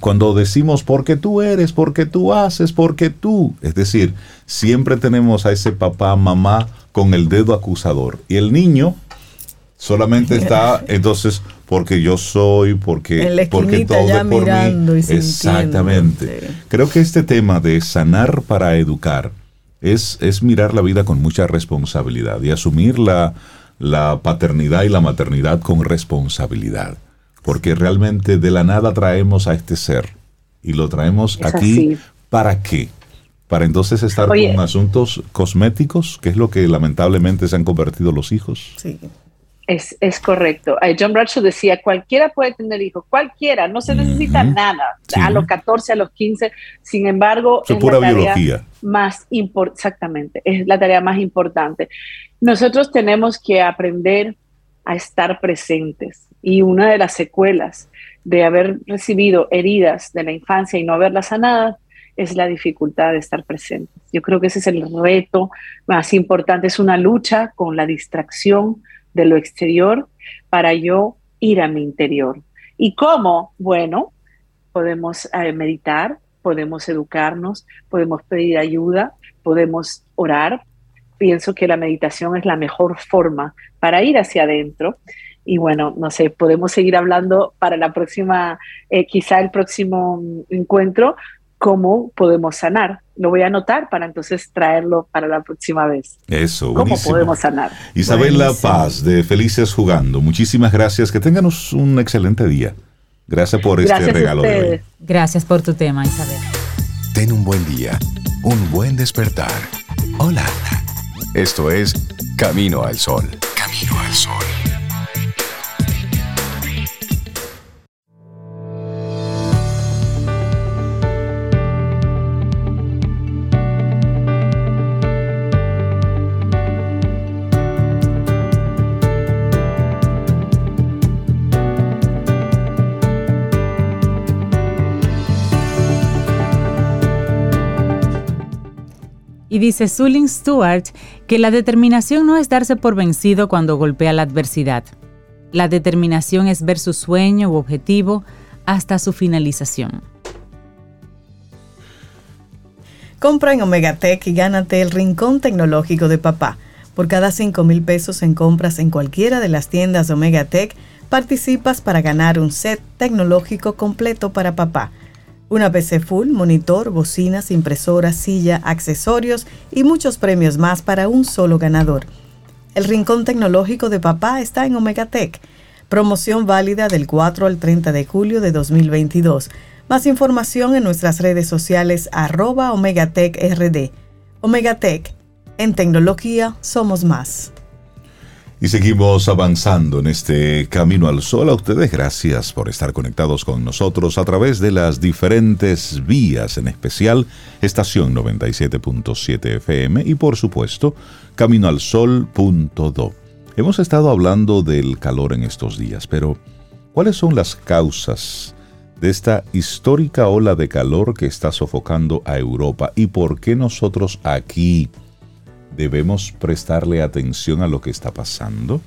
cuando decimos porque tú eres, porque tú haces, porque tú, es decir, siempre tenemos a ese papá, mamá con el dedo acusador. Y el niño solamente está [LAUGHS] entonces porque yo soy, porque, porque todo es por mí. Exactamente. Creo que este tema de sanar para educar es, es mirar la vida con mucha responsabilidad y asumir la, la paternidad y la maternidad con responsabilidad. Porque realmente de la nada traemos a este ser y lo traemos aquí para qué? Para entonces estar con asuntos cosméticos, que es lo que lamentablemente se han convertido los hijos. Sí. Es, es, correcto. John Bradshaw decía, cualquiera puede tener hijos, cualquiera, no se necesita nada, a los 14, a los 15, sin embargo, es, pura biología. Más exactamente, es la tarea más importante. Nosotros tenemos que aprender a estar presentes y una de las secuelas de haber recibido heridas de la infancia y no haberlas sanadas es la dificultad de estar presentes. Yo creo que ese es el reto más importante, es una lucha con la distracción de lo exterior para yo ir a mi interior. ¿Y cómo? Bueno, podemos eh, meditar, podemos educarnos, podemos pedir ayuda, podemos orar. Pienso que la meditación es la mejor forma para ir hacia adentro. Y bueno, no sé, podemos seguir hablando para la próxima, eh, quizá el próximo encuentro, cómo podemos sanar. Lo voy a anotar para entonces traerlo para la próxima vez. Eso, ¿Cómo podemos sanar? Isabel La Paz de Felices Jugando, muchísimas gracias. Que tengan un excelente día. Gracias por este regalo de hoy. Gracias por tu tema, Isabel. Ten un buen día, un buen despertar. Hola. Esto es Camino al Sol. Camino al Sol. Y dice Sulin Stewart que la determinación no es darse por vencido cuando golpea la adversidad. La determinación es ver su sueño u objetivo hasta su finalización. Compra en Omegatech y gánate el rincón tecnológico de papá. Por cada 5 mil pesos en compras en cualquiera de las tiendas de Omegatech, participas para ganar un set tecnológico completo para papá una PC full, monitor, bocinas, impresora, silla, accesorios y muchos premios más para un solo ganador. El Rincón Tecnológico de Papá está en Omega Tech. Promoción válida del 4 al 30 de julio de 2022. Más información en nuestras redes sociales arroba OmegaTechRD. Tech, en tecnología somos más. Y seguimos avanzando en este camino al sol. A ustedes gracias por estar conectados con nosotros a través de las diferentes vías, en especial estación 97.7 FM y por supuesto caminoalsol.do. Hemos estado hablando del calor en estos días, pero ¿cuáles son las causas de esta histórica ola de calor que está sofocando a Europa y por qué nosotros aquí debemos prestarle atención a lo que está pasando.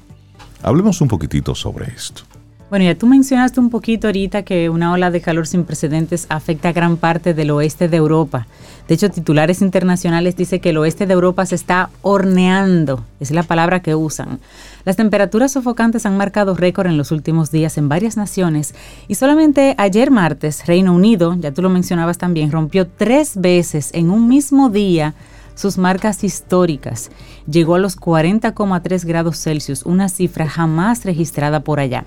Hablemos un poquitito sobre esto. Bueno, ya tú mencionaste un poquito ahorita que una ola de calor sin precedentes afecta a gran parte del oeste de Europa. De hecho, titulares internacionales dicen que el oeste de Europa se está horneando, es la palabra que usan. Las temperaturas sofocantes han marcado récord en los últimos días en varias naciones y solamente ayer martes Reino Unido, ya tú lo mencionabas también, rompió tres veces en un mismo día sus marcas históricas. Llegó a los 40,3 grados Celsius, una cifra jamás registrada por allá.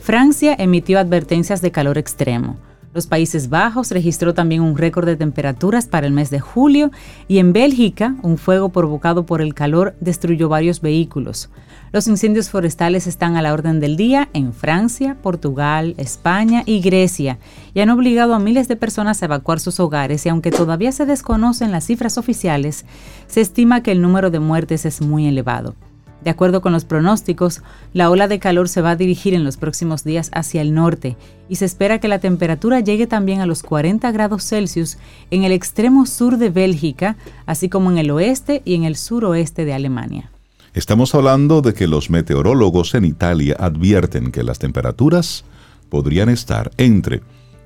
Francia emitió advertencias de calor extremo. Los Países Bajos registró también un récord de temperaturas para el mes de julio y en Bélgica un fuego provocado por el calor destruyó varios vehículos. Los incendios forestales están a la orden del día en Francia, Portugal, España y Grecia y han obligado a miles de personas a evacuar sus hogares y aunque todavía se desconocen las cifras oficiales, se estima que el número de muertes es muy elevado. De acuerdo con los pronósticos, la ola de calor se va a dirigir en los próximos días hacia el norte y se espera que la temperatura llegue también a los 40 grados Celsius en el extremo sur de Bélgica, así como en el oeste y en el suroeste de Alemania. Estamos hablando de que los meteorólogos en Italia advierten que las temperaturas podrían estar entre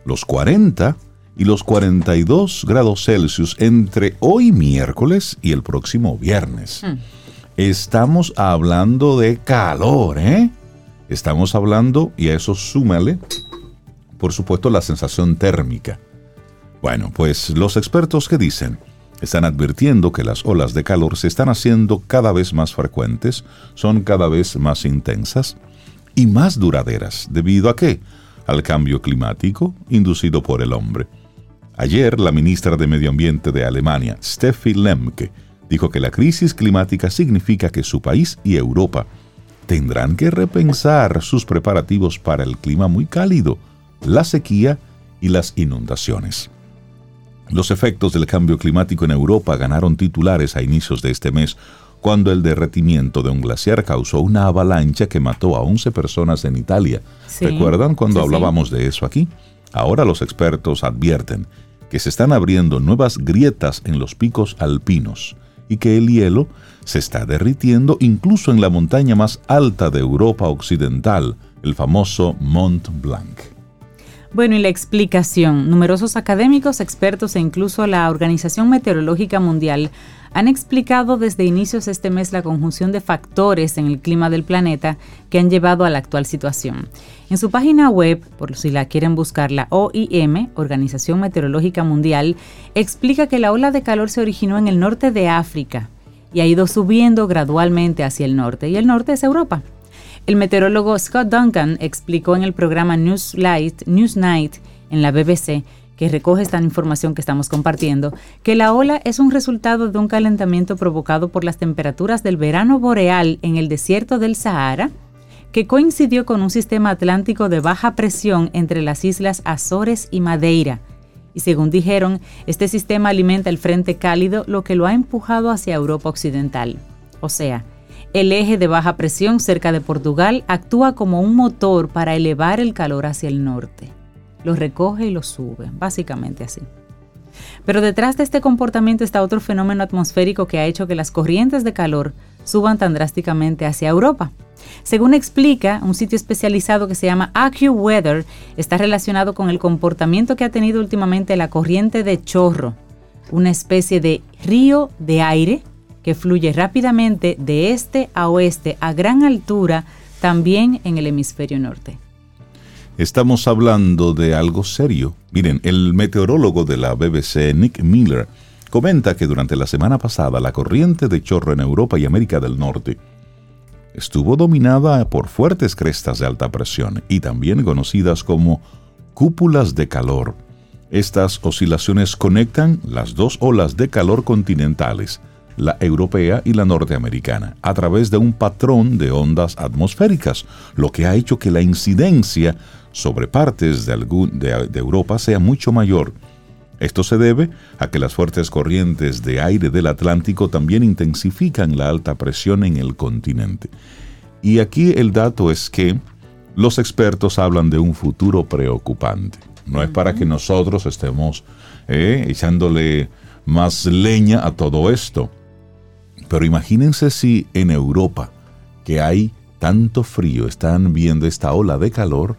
los 40 y los 42 grados Celsius entre hoy miércoles y el próximo viernes. Hmm. Estamos hablando de calor, ¿eh? Estamos hablando, y a eso súmale, por supuesto, la sensación térmica. Bueno, pues los expertos que dicen están advirtiendo que las olas de calor se están haciendo cada vez más frecuentes, son cada vez más intensas y más duraderas. ¿Debido a qué? Al cambio climático inducido por el hombre. Ayer, la ministra de Medio Ambiente de Alemania, Steffi Lemke, dijo que la crisis climática significa que su país y Europa tendrán que repensar sus preparativos para el clima muy cálido, la sequía y las inundaciones. Los efectos del cambio climático en Europa ganaron titulares a inicios de este mes cuando el derretimiento de un glaciar causó una avalancha que mató a 11 personas en Italia. ¿Recuerdan cuando hablábamos de eso aquí? Ahora los expertos advierten que se están abriendo nuevas grietas en los picos alpinos y que el hielo se está derritiendo incluso en la montaña más alta de Europa Occidental, el famoso Mont Blanc. Bueno, y la explicación. Numerosos académicos, expertos e incluso la Organización Meteorológica Mundial han explicado desde inicios este mes la conjunción de factores en el clima del planeta que han llevado a la actual situación. En su página web, por si la quieren buscar, la OIM, Organización Meteorológica Mundial, explica que la ola de calor se originó en el norte de África y ha ido subiendo gradualmente hacia el norte, y el norte es Europa. El meteorólogo Scott Duncan explicó en el programa Newslight, Newsnight en la BBC que recoge esta información que estamos compartiendo, que la ola es un resultado de un calentamiento provocado por las temperaturas del verano boreal en el desierto del Sahara, que coincidió con un sistema atlántico de baja presión entre las islas Azores y Madeira. Y según dijeron, este sistema alimenta el frente cálido, lo que lo ha empujado hacia Europa Occidental. O sea, el eje de baja presión cerca de Portugal actúa como un motor para elevar el calor hacia el norte lo recoge y lo sube, básicamente así. Pero detrás de este comportamiento está otro fenómeno atmosférico que ha hecho que las corrientes de calor suban tan drásticamente hacia Europa. Según explica un sitio especializado que se llama AccuWeather, está relacionado con el comportamiento que ha tenido últimamente la corriente de chorro, una especie de río de aire que fluye rápidamente de este a oeste a gran altura también en el hemisferio norte. Estamos hablando de algo serio. Miren, el meteorólogo de la BBC, Nick Miller, comenta que durante la semana pasada la corriente de chorro en Europa y América del Norte estuvo dominada por fuertes crestas de alta presión y también conocidas como cúpulas de calor. Estas oscilaciones conectan las dos olas de calor continentales, la europea y la norteamericana, a través de un patrón de ondas atmosféricas, lo que ha hecho que la incidencia sobre partes de, de Europa sea mucho mayor. Esto se debe a que las fuertes corrientes de aire del Atlántico también intensifican la alta presión en el continente. Y aquí el dato es que los expertos hablan de un futuro preocupante. No es para que nosotros estemos eh, echándole más leña a todo esto. Pero imagínense si en Europa, que hay tanto frío, están viendo esta ola de calor,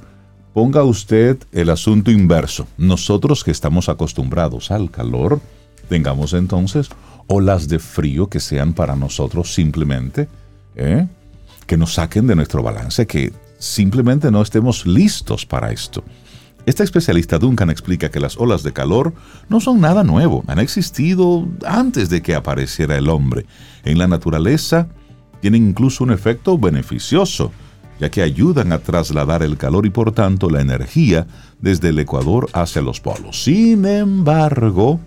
ponga usted el asunto inverso. Nosotros que estamos acostumbrados al calor, tengamos entonces olas de frío que sean para nosotros simplemente, ¿eh? que nos saquen de nuestro balance, que simplemente no estemos listos para esto. Esta especialista Duncan explica que las olas de calor no son nada nuevo, han existido antes de que apareciera el hombre. En la naturaleza tienen incluso un efecto beneficioso, ya que ayudan a trasladar el calor y por tanto la energía desde el ecuador hacia los polos. Sin embargo,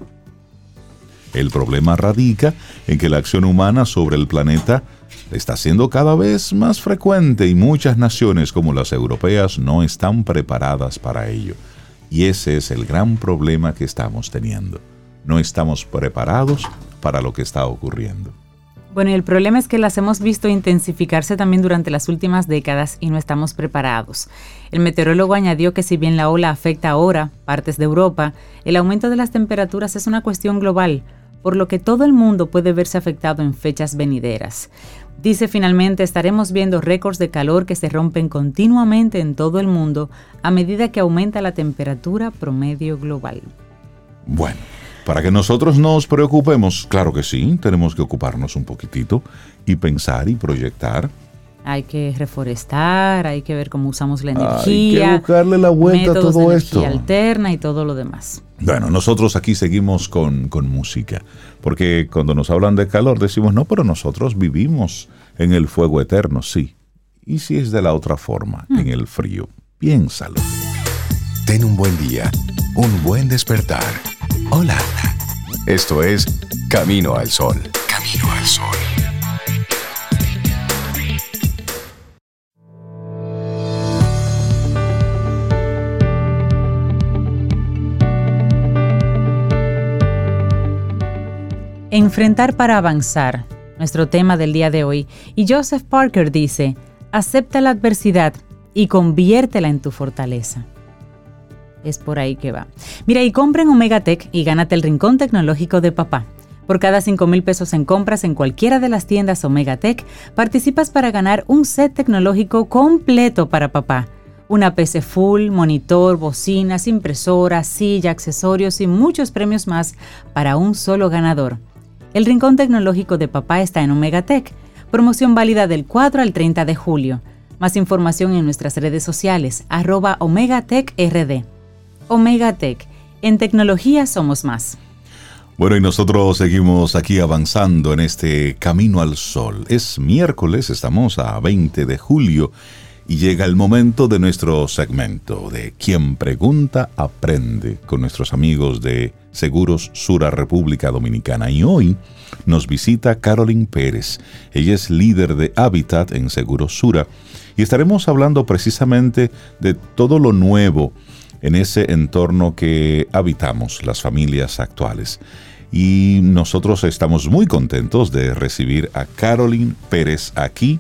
el problema radica en que la acción humana sobre el planeta está siendo cada vez más frecuente y muchas naciones como las europeas no están preparadas para ello. Y ese es el gran problema que estamos teniendo. No estamos preparados para lo que está ocurriendo. Bueno, el problema es que las hemos visto intensificarse también durante las últimas décadas y no estamos preparados. El meteorólogo añadió que si bien la ola afecta ahora partes de Europa, el aumento de las temperaturas es una cuestión global, por lo que todo el mundo puede verse afectado en fechas venideras. Dice finalmente, estaremos viendo récords de calor que se rompen continuamente en todo el mundo a medida que aumenta la temperatura promedio global. Bueno, para que nosotros nos preocupemos, claro que sí, tenemos que ocuparnos un poquitito y pensar y proyectar hay que reforestar, hay que ver cómo usamos la energía. Hay que buscarle la vuelta a todo esto. alterna y todo lo demás. Bueno, nosotros aquí seguimos con, con, música, porque cuando nos hablan de calor decimos, no, pero nosotros vivimos en el fuego eterno, sí. ¿Y si es de la otra forma, en hmm. el frío? Piénsalo. Ten un buen día, un buen despertar. Hola. Esto es Camino al Sol. Camino al Sol. Enfrentar para avanzar, nuestro tema del día de hoy. Y Joseph Parker dice, acepta la adversidad y conviértela en tu fortaleza. Es por ahí que va. Mira, y compra en Omega Tech y gánate el rincón tecnológico de papá. Por cada 5 mil pesos en compras en cualquiera de las tiendas Omega Tech, participas para ganar un set tecnológico completo para papá. Una PC full, monitor, bocinas, impresora, silla, accesorios y muchos premios más para un solo ganador. El Rincón Tecnológico de Papá está en Omega Tech. Promoción válida del 4 al 30 de julio. Más información en nuestras redes sociales, arroba Omega Tech RD. Omega Tech. En tecnología somos más. Bueno, y nosotros seguimos aquí avanzando en este camino al sol. Es miércoles, estamos a 20 de julio y llega el momento de nuestro segmento de Quien pregunta aprende con nuestros amigos de Seguros Sura República Dominicana. Y hoy nos visita Caroline Pérez. Ella es líder de Habitat en Seguros Sura y estaremos hablando precisamente de todo lo nuevo en ese entorno que habitamos, las familias actuales. Y nosotros estamos muy contentos de recibir a Caroline Pérez aquí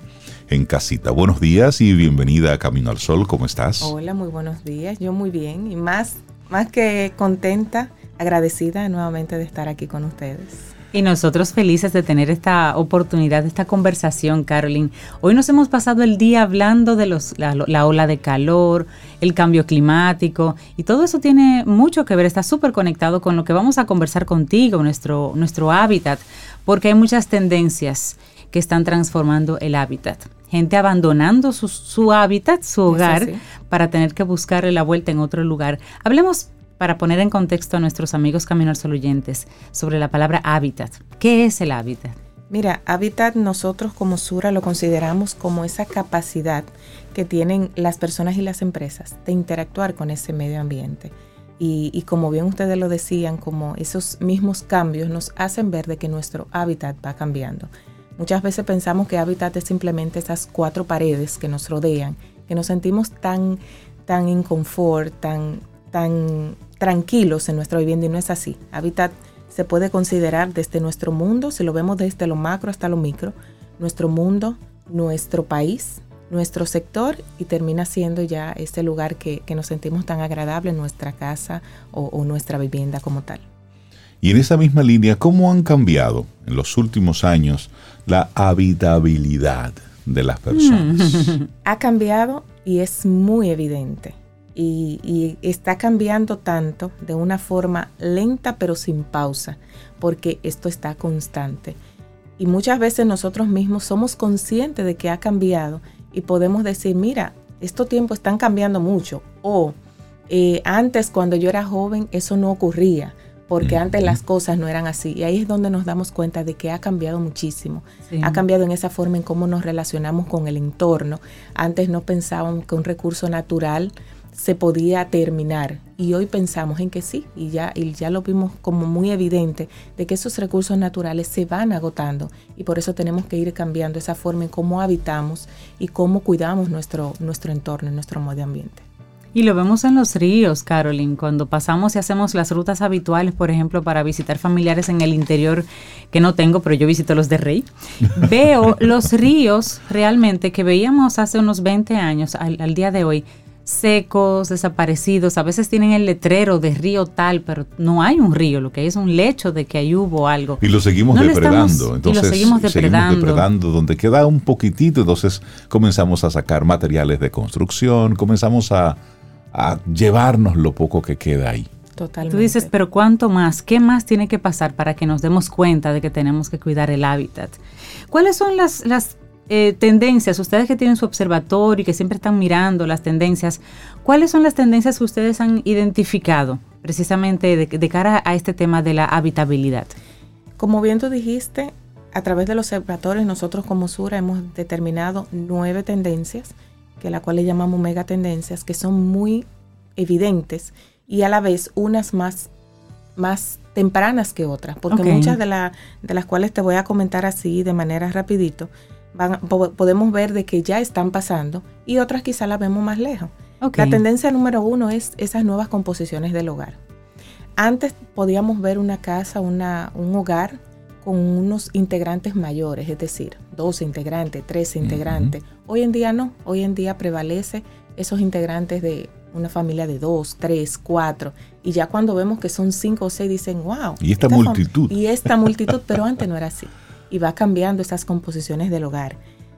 en casita. Buenos días y bienvenida a Camino al Sol. ¿Cómo estás? Hola, muy buenos días. Yo muy bien y más, más que contenta, agradecida nuevamente de estar aquí con ustedes. Y nosotros felices de tener esta oportunidad, esta conversación, Carolyn. Hoy nos hemos pasado el día hablando de los, la, ola de calor, el cambio climático, y todo eso tiene mucho que ver, está súper conectado con lo que vamos a conversar contigo, nuestro, nuestro hábitat, porque hay muchas tendencias que están transformando el hábitat. Gente abandonando su, hábitat, su hogar, para tener que buscarle la vuelta en otro lugar. Hablemos para poner en contexto a nuestros amigos Camino al Sol oyentes sobre la palabra hábitat. ¿Qué es el hábitat? Mira, hábitat nosotros como Sura lo consideramos como esa capacidad que tienen las personas y las empresas de interactuar con ese medio ambiente. Y, y, como bien ustedes lo decían, como esos mismos cambios nos hacen ver de que nuestro hábitat va cambiando. Muchas veces pensamos que hábitat es simplemente esas cuatro paredes que nos rodean, que nos sentimos tan, tan en confort, tan, tan tranquilos en nuestra vivienda y no es así. Hábitat se puede considerar desde nuestro mundo, si lo vemos desde lo macro hasta lo micro, nuestro mundo, nuestro país, nuestro sector y termina siendo ya ese lugar que, nos sentimos tan agradable, nuestra casa o nuestra vivienda como tal. Y en esa misma línea, ¿cómo han cambiado en los últimos años la habitabilidad de las personas? [LAUGHS] Ha cambiado y es muy evidente. Y, está cambiando tanto de una forma lenta pero sin pausa, porque esto está constante. Y muchas veces nosotros mismos somos conscientes de que ha cambiado y podemos decir, mira, estos tiempos están cambiando mucho. O eh, antes cuando yo era joven eso no ocurría porque antes las cosas no eran así. Y ahí es donde nos damos cuenta de que ha cambiado muchísimo. Ha cambiado en esa forma en cómo nos relacionamos con el entorno. Antes no pensábamos que un recurso natural se podía terminar y hoy pensamos en que sí y ya, y ya lo vimos como muy evidente de que esos recursos naturales se van agotando y por eso tenemos que ir cambiando esa forma en cómo habitamos y cómo cuidamos nuestro, nuestro entorno, nuestro medio ambiente. Y lo vemos en los ríos, Caroline, cuando pasamos y hacemos las rutas habituales, por ejemplo, para visitar familiares en el interior, que no tengo, pero yo visito los de Rey, [LAUGHS] veo los ríos realmente que veíamos hace unos 20 años al, día de hoy, secos, desaparecidos, a veces tienen el letrero de río tal, pero no hay un río, lo que hay es un lecho de que ahí hubo algo. Y lo seguimos depredando, entonces seguimos depredando. seguimos depredando, donde queda un poquitito, entonces comenzamos a sacar materiales de construcción, comenzamos a a llevarnos lo poco que queda ahí. Totalmente. Tú dices, pero ¿cuánto más? ¿Qué más tiene que pasar para que nos demos cuenta de que tenemos que cuidar el hábitat? ¿Cuáles son las, las eh, tendencias? Ustedes que tienen su observatorio y que siempre están mirando las tendencias, ¿cuáles son las tendencias que ustedes han identificado precisamente de, de cara a este tema de la habitabilidad? Como bien tú dijiste, a través de los observatorios nosotros como Sura hemos determinado nueve tendencias que la cual le llamamos megatendencias, que son muy evidentes y a la vez unas más, más tempranas que otras, porque muchas de, de las cuales te voy a comentar así de manera rapidito, podemos ver de que ya están pasando y otras quizá las vemos más lejos. La tendencia número uno es esas nuevas composiciones del hogar. Antes podíamos ver una casa, una, un hogar con unos integrantes mayores, es decir, dos integrantes, tres integrantes. Hoy en día no, hoy en día prevalece esos integrantes de una familia de dos, tres, cuatro, y ya cuando vemos que son cinco o seis dicen, wow. Y esta, multitud. Y esta multitud, pero antes no era así. Y va cambiando esas composiciones del hogar.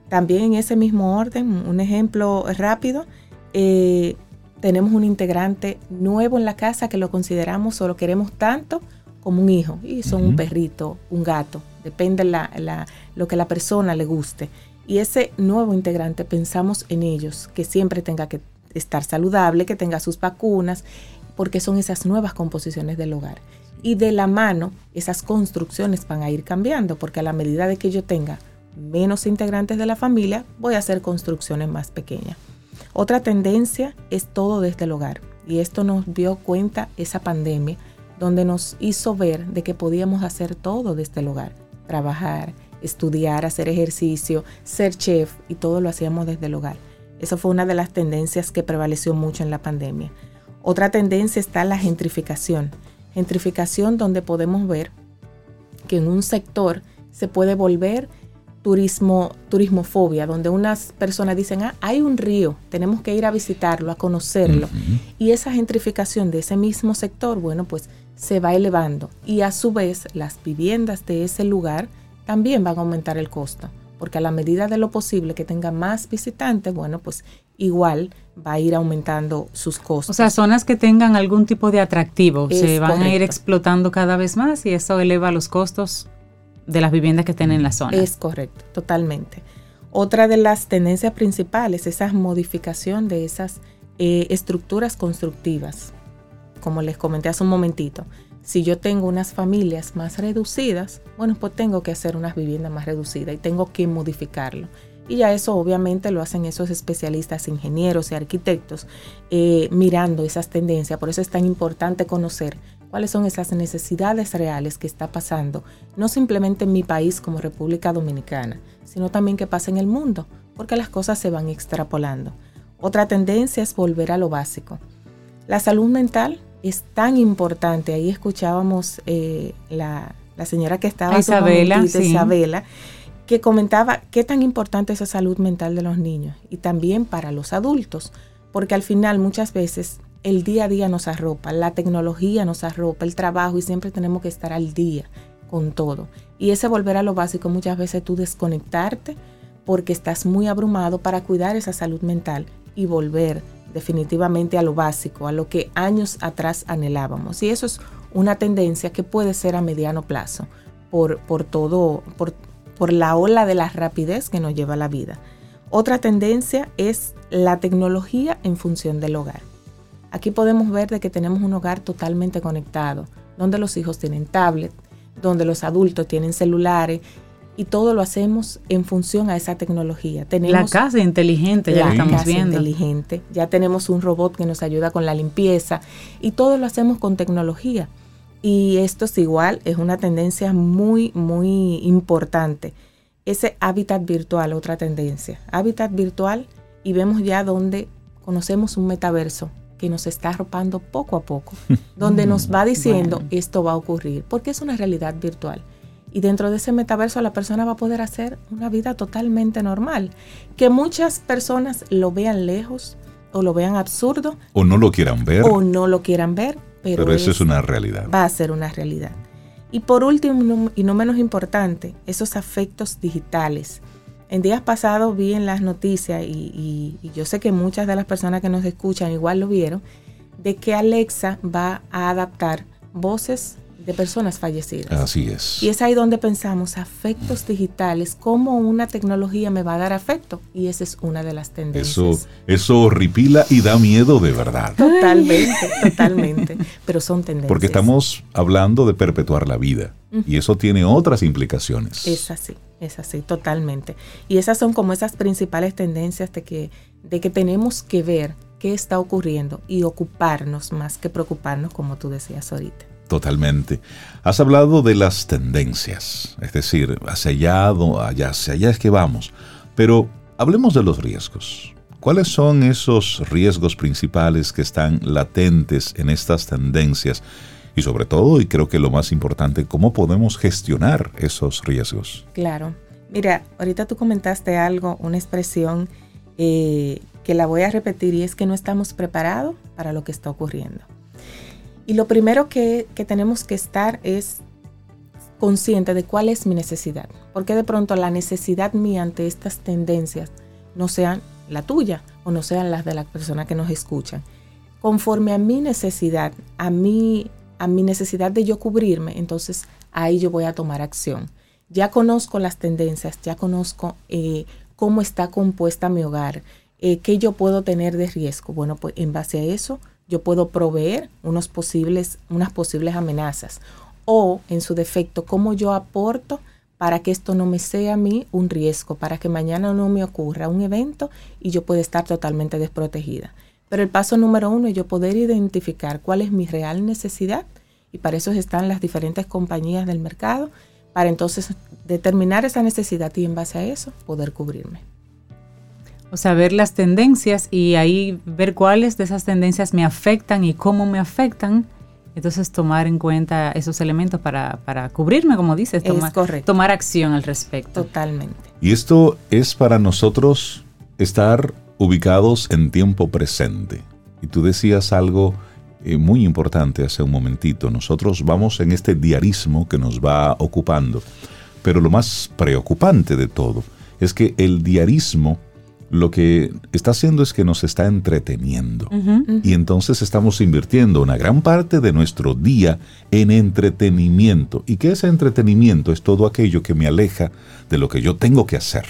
También en ese mismo orden, un ejemplo rápido, eh, tenemos un integrante nuevo en la casa que lo consideramos o lo queremos tanto como un hijo y son un perrito, un gato, depende la, lo que la persona le guste. Y ese nuevo integrante pensamos en ellos, que siempre tenga que estar saludable, que tenga sus vacunas, porque son esas nuevas composiciones del hogar. Y de la mano, esas construcciones van a ir cambiando, porque a la medida de que yo tenga menos integrantes de la familia, voy a hacer construcciones más pequeñas. Otra tendencia es todo desde el hogar. Y esto nos dio cuenta esa pandemia donde nos hizo ver de que podíamos hacer todo desde el hogar, trabajar, estudiar, hacer ejercicio, ser chef y todo lo hacíamos desde el hogar. Esa fue una de las tendencias que prevaleció mucho en la pandemia. Otra tendencia está la gentrificación. Gentrificación donde podemos ver que en un sector se puede volver turismo, turismofobia, donde unas personas dicen, ah, hay un río, tenemos que ir a visitarlo, a conocerlo. Y esa gentrificación de ese mismo sector, bueno, pues se va elevando y a su vez las viviendas de ese lugar también van a aumentar el costo, porque a la medida de lo posible que tenga más visitantes, bueno, pues igual va a ir aumentando sus costos. O sea, zonas que tengan algún tipo de atractivo se van a ir explotando cada vez más y eso eleva los costos de las viviendas que estén en la zona. Es correcto, totalmente. Otra de las tendencias principales es esa modificación de esas eh, estructuras constructivas como les comenté hace un momentito, si yo tengo unas familias más reducidas, bueno, pues tengo que hacer unas viviendas más reducidas y tengo que modificarlo. Y ya eso obviamente lo hacen esos especialistas, ingenieros y arquitectos, eh, mirando esas tendencias. Por eso es tan importante conocer cuáles son esas necesidades reales que está pasando, no simplemente en mi país como República Dominicana, sino también que pasa en el mundo, porque las cosas se van extrapolando. Otra tendencia es volver a lo básico. La salud mental es tan importante. Ahí escuchábamos eh, la, señora que estaba, Isabela, Isabela, que comentaba qué tan importante es la salud mental de los niños y también para los adultos, porque al final muchas veces el día a día nos arropa, la tecnología nos arropa, el trabajo y siempre tenemos que estar al día con todo. Y ese volver a lo básico muchas veces tú desconectarte porque estás muy abrumado para cuidar esa salud mental y volver definitivamente a lo básico, a lo que años atrás anhelábamos. Y eso es una tendencia que puede ser a mediano plazo por, por todo, por, por la ola de la rapidez que nos lleva la vida. Otra tendencia es la tecnología en función del hogar. Aquí podemos ver de que tenemos un hogar totalmente conectado, donde los hijos tienen tablet, donde los adultos tienen celulares y todo lo hacemos en función a esa tecnología. Tenemos la casa inteligente, ya la estamos casa viendo. inteligente, ya tenemos un robot que nos ayuda con la limpieza y todo lo hacemos con tecnología. Y esto es igual, es una tendencia muy, muy importante. Ese hábitat virtual, otra tendencia. Hábitat virtual y vemos ya donde conocemos un metaverso que nos está arropando poco a poco, [LAUGHS] donde nos va diciendo esto va a ocurrir, porque es una realidad virtual. Y dentro de ese metaverso la persona va a poder hacer una vida totalmente normal. Que muchas personas lo vean lejos o lo vean absurdo. O no lo quieran ver. O no lo quieran ver. Pero, eso es una realidad. Va a ser una realidad. Y por último, y no menos importante, esos afectos digitales. En días pasados vi en las noticias, y, y, yo sé que muchas de las personas que nos escuchan igual lo vieron, de que Alexa va a adaptar voces de personas fallecidas. Así es. Y es ahí donde pensamos, afectos digitales, cómo una tecnología me va a dar afecto. Y esa es una de las tendencias. Eso, eso horripila y da miedo de verdad. Totalmente, totalmente. Pero son tendencias. Porque estamos hablando de perpetuar la vida. Y eso tiene otras implicaciones. Es así, es así, totalmente. Y esas son como esas principales tendencias de que, de que tenemos que ver qué está ocurriendo y ocuparnos más que preocuparnos, como tú decías ahorita. Totalmente. Has hablado de las tendencias, es decir, hacia allá, allá, hacia allá es que vamos. Pero hablemos de los riesgos. ¿Cuáles son esos riesgos principales que están latentes en estas tendencias? Y sobre todo, y creo que lo más importante, ¿cómo podemos gestionar esos riesgos? Claro. Mira, ahorita tú comentaste algo, una expresión eh, que la voy a repetir y es que no estamos preparados para lo que está ocurriendo. Y lo primero que, tenemos que estar es consciente de cuál es mi necesidad. Porque de pronto la necesidad mía ante estas tendencias no sean la tuya o no sean las de la persona que nos escuchan. Conforme a mi necesidad, a mi, a mi necesidad de yo cubrirme, entonces ahí yo voy a tomar acción. Ya conozco las tendencias, ya conozco eh, cómo está compuesta mi hogar, eh, qué yo puedo tener de riesgo. Bueno, pues en base a eso yo puedo proveer unos posibles, unas posibles amenazas o en su defecto cómo yo aporto para que esto no me sea a mí un riesgo, para que mañana no me ocurra un evento y yo pueda estar totalmente desprotegida. Pero el paso número uno es yo poder identificar cuál es mi real necesidad y para eso están las diferentes compañías del mercado, para entonces determinar esa necesidad y en base a eso poder cubrirme. O sea, ver las tendencias y ahí ver cuáles de esas tendencias me afectan y cómo me afectan. Entonces tomar en cuenta esos elementos para, cubrirme, como dices, tomar, tomar acción al respecto. Totalmente. Y esto es para nosotros estar ubicados en tiempo presente. Y tú decías algo eh, muy importante hace un momentito. Nosotros vamos en este diarismo que nos va ocupando. Pero lo más preocupante de todo es que el diarismo lo que está haciendo es que nos está entreteniendo. Y entonces estamos invirtiendo una gran parte de nuestro día en entretenimiento. ¿Y qué es entretenimiento? Es todo aquello que me aleja de lo que yo tengo que hacer.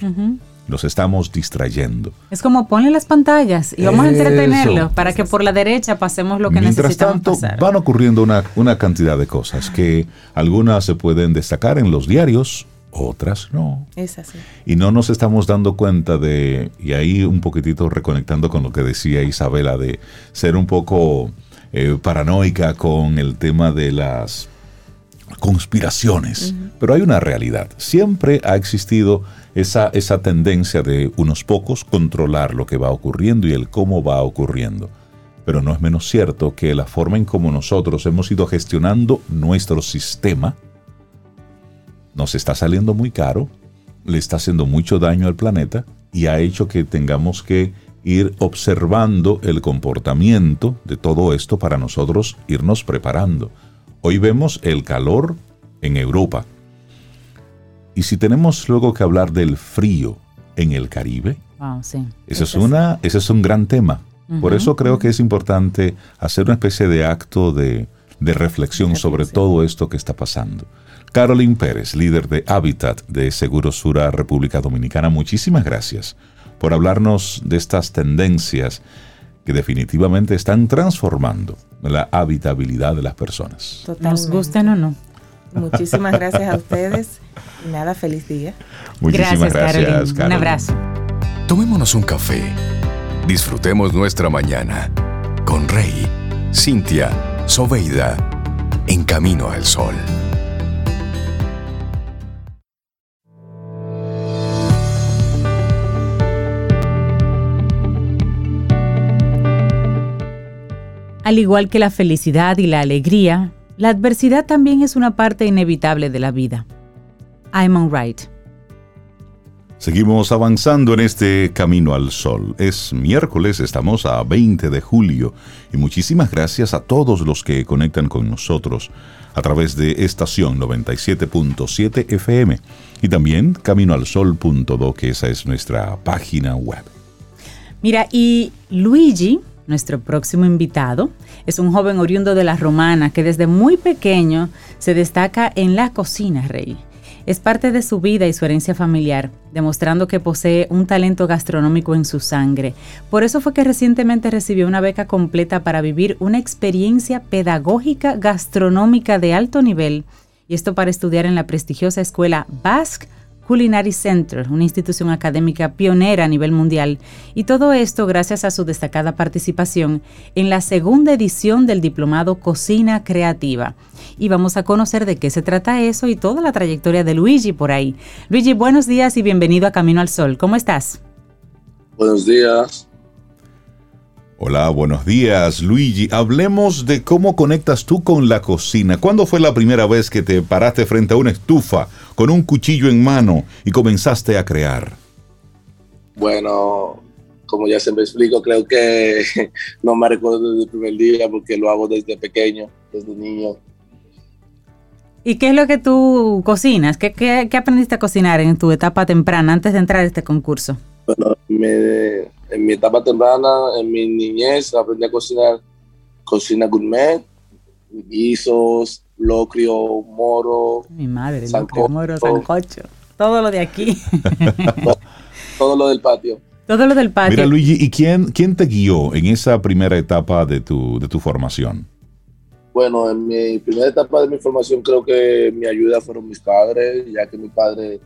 Los estamos distrayendo. Es como ponle las pantallas y vamos a entretenerlo para que por la derecha pasemos lo que Mientras necesitamos tanto, Van ocurriendo una, una cantidad de cosas que algunas se pueden destacar en los diarios, otras no. Es así. Y no nos estamos dando cuenta de, y ahí un poquitito reconectando con lo que decía Isabela, de ser un poco eh, paranoica con el tema de las conspiraciones. Pero hay una realidad. Siempre ha existido esa, esa tendencia de unos pocos controlar lo que va ocurriendo y el cómo va ocurriendo. Pero no es menos cierto que la forma en cómo nosotros hemos ido gestionando nuestro sistema, nos está saliendo muy caro, le está haciendo mucho daño al planeta y ha hecho que tengamos que ir observando el comportamiento de todo esto para nosotros irnos preparando. Hoy vemos el calor en Europa. Y si tenemos luego que hablar del frío en el Caribe, ese, es una, ese es un gran tema. Por eso creo que es importante hacer una especie de acto de, reflexión sobre todo esto que está pasando. Carolyn Pérez, líder de Habitat de Segurosura República Dominicana, muchísimas gracias por hablarnos de estas tendencias que definitivamente están transformando la habitabilidad de las personas. Nos gusten o no. Muchísimas gracias a [LAUGHS] ustedes. Nada, feliz día. Muchísimas gracias, Un abrazo. Tomémonos un café. Disfrutemos nuestra mañana con Rey, Cintia, Soveida, en camino al sol. Al igual que la felicidad y la alegría, la adversidad también es una parte inevitable de la vida. I'm Wright. Seguimos avanzando en este camino al sol. Es miércoles, estamos a 20 de julio y muchísimas gracias a todos los que conectan con nosotros a través de estación 97.7 FM y también caminoalsol.do, que esa es nuestra página web. Mira, y Luigi nuestro próximo invitado es un joven oriundo de la Romana que desde muy pequeño se destaca en la cocina, Rey. Es parte de su vida y su herencia familiar, demostrando que posee un talento gastronómico en su sangre. Por eso fue que recientemente recibió una beca completa para vivir una experiencia pedagógica gastronómica de alto nivel, y esto para estudiar en la prestigiosa escuela Basque Culinary Center, una institución académica pionera a nivel mundial, y todo esto gracias a su destacada participación en la segunda edición del diplomado Cocina Creativa. Y vamos a conocer de qué se trata eso y toda la trayectoria de Luigi por ahí. Luigi, buenos días y bienvenido a Camino al Sol. ¿Cómo estás? Buenos días. Hola, buenos días, Luigi. Hablemos de cómo conectas tú con la cocina. ¿Cuándo fue la primera vez que te paraste frente a una estufa con un cuchillo en mano y comenzaste a crear? Bueno, como ya se me explico, creo que [LAUGHS] no me recuerdo desde el primer día porque lo hago desde pequeño, desde niño. ¿Y qué es lo que tú cocinas? ¿Qué, qué, qué aprendiste a cocinar en tu etapa temprana antes de entrar a este concurso? Bueno, me en mi etapa temprana, en mi niñez, aprendí a cocinar cocina gourmet, guisos, locrio, moro. Mi madre, locrio, moro, sancocho. Todo lo de aquí. [LAUGHS] todo, lo del patio. Todo lo del patio. Mira, Luigi, ¿y quién, quién te guió en esa primera etapa de tu, de tu formación? Bueno, en mi primera etapa de mi formación creo que mi ayuda fueron mis padres, ya que mi padre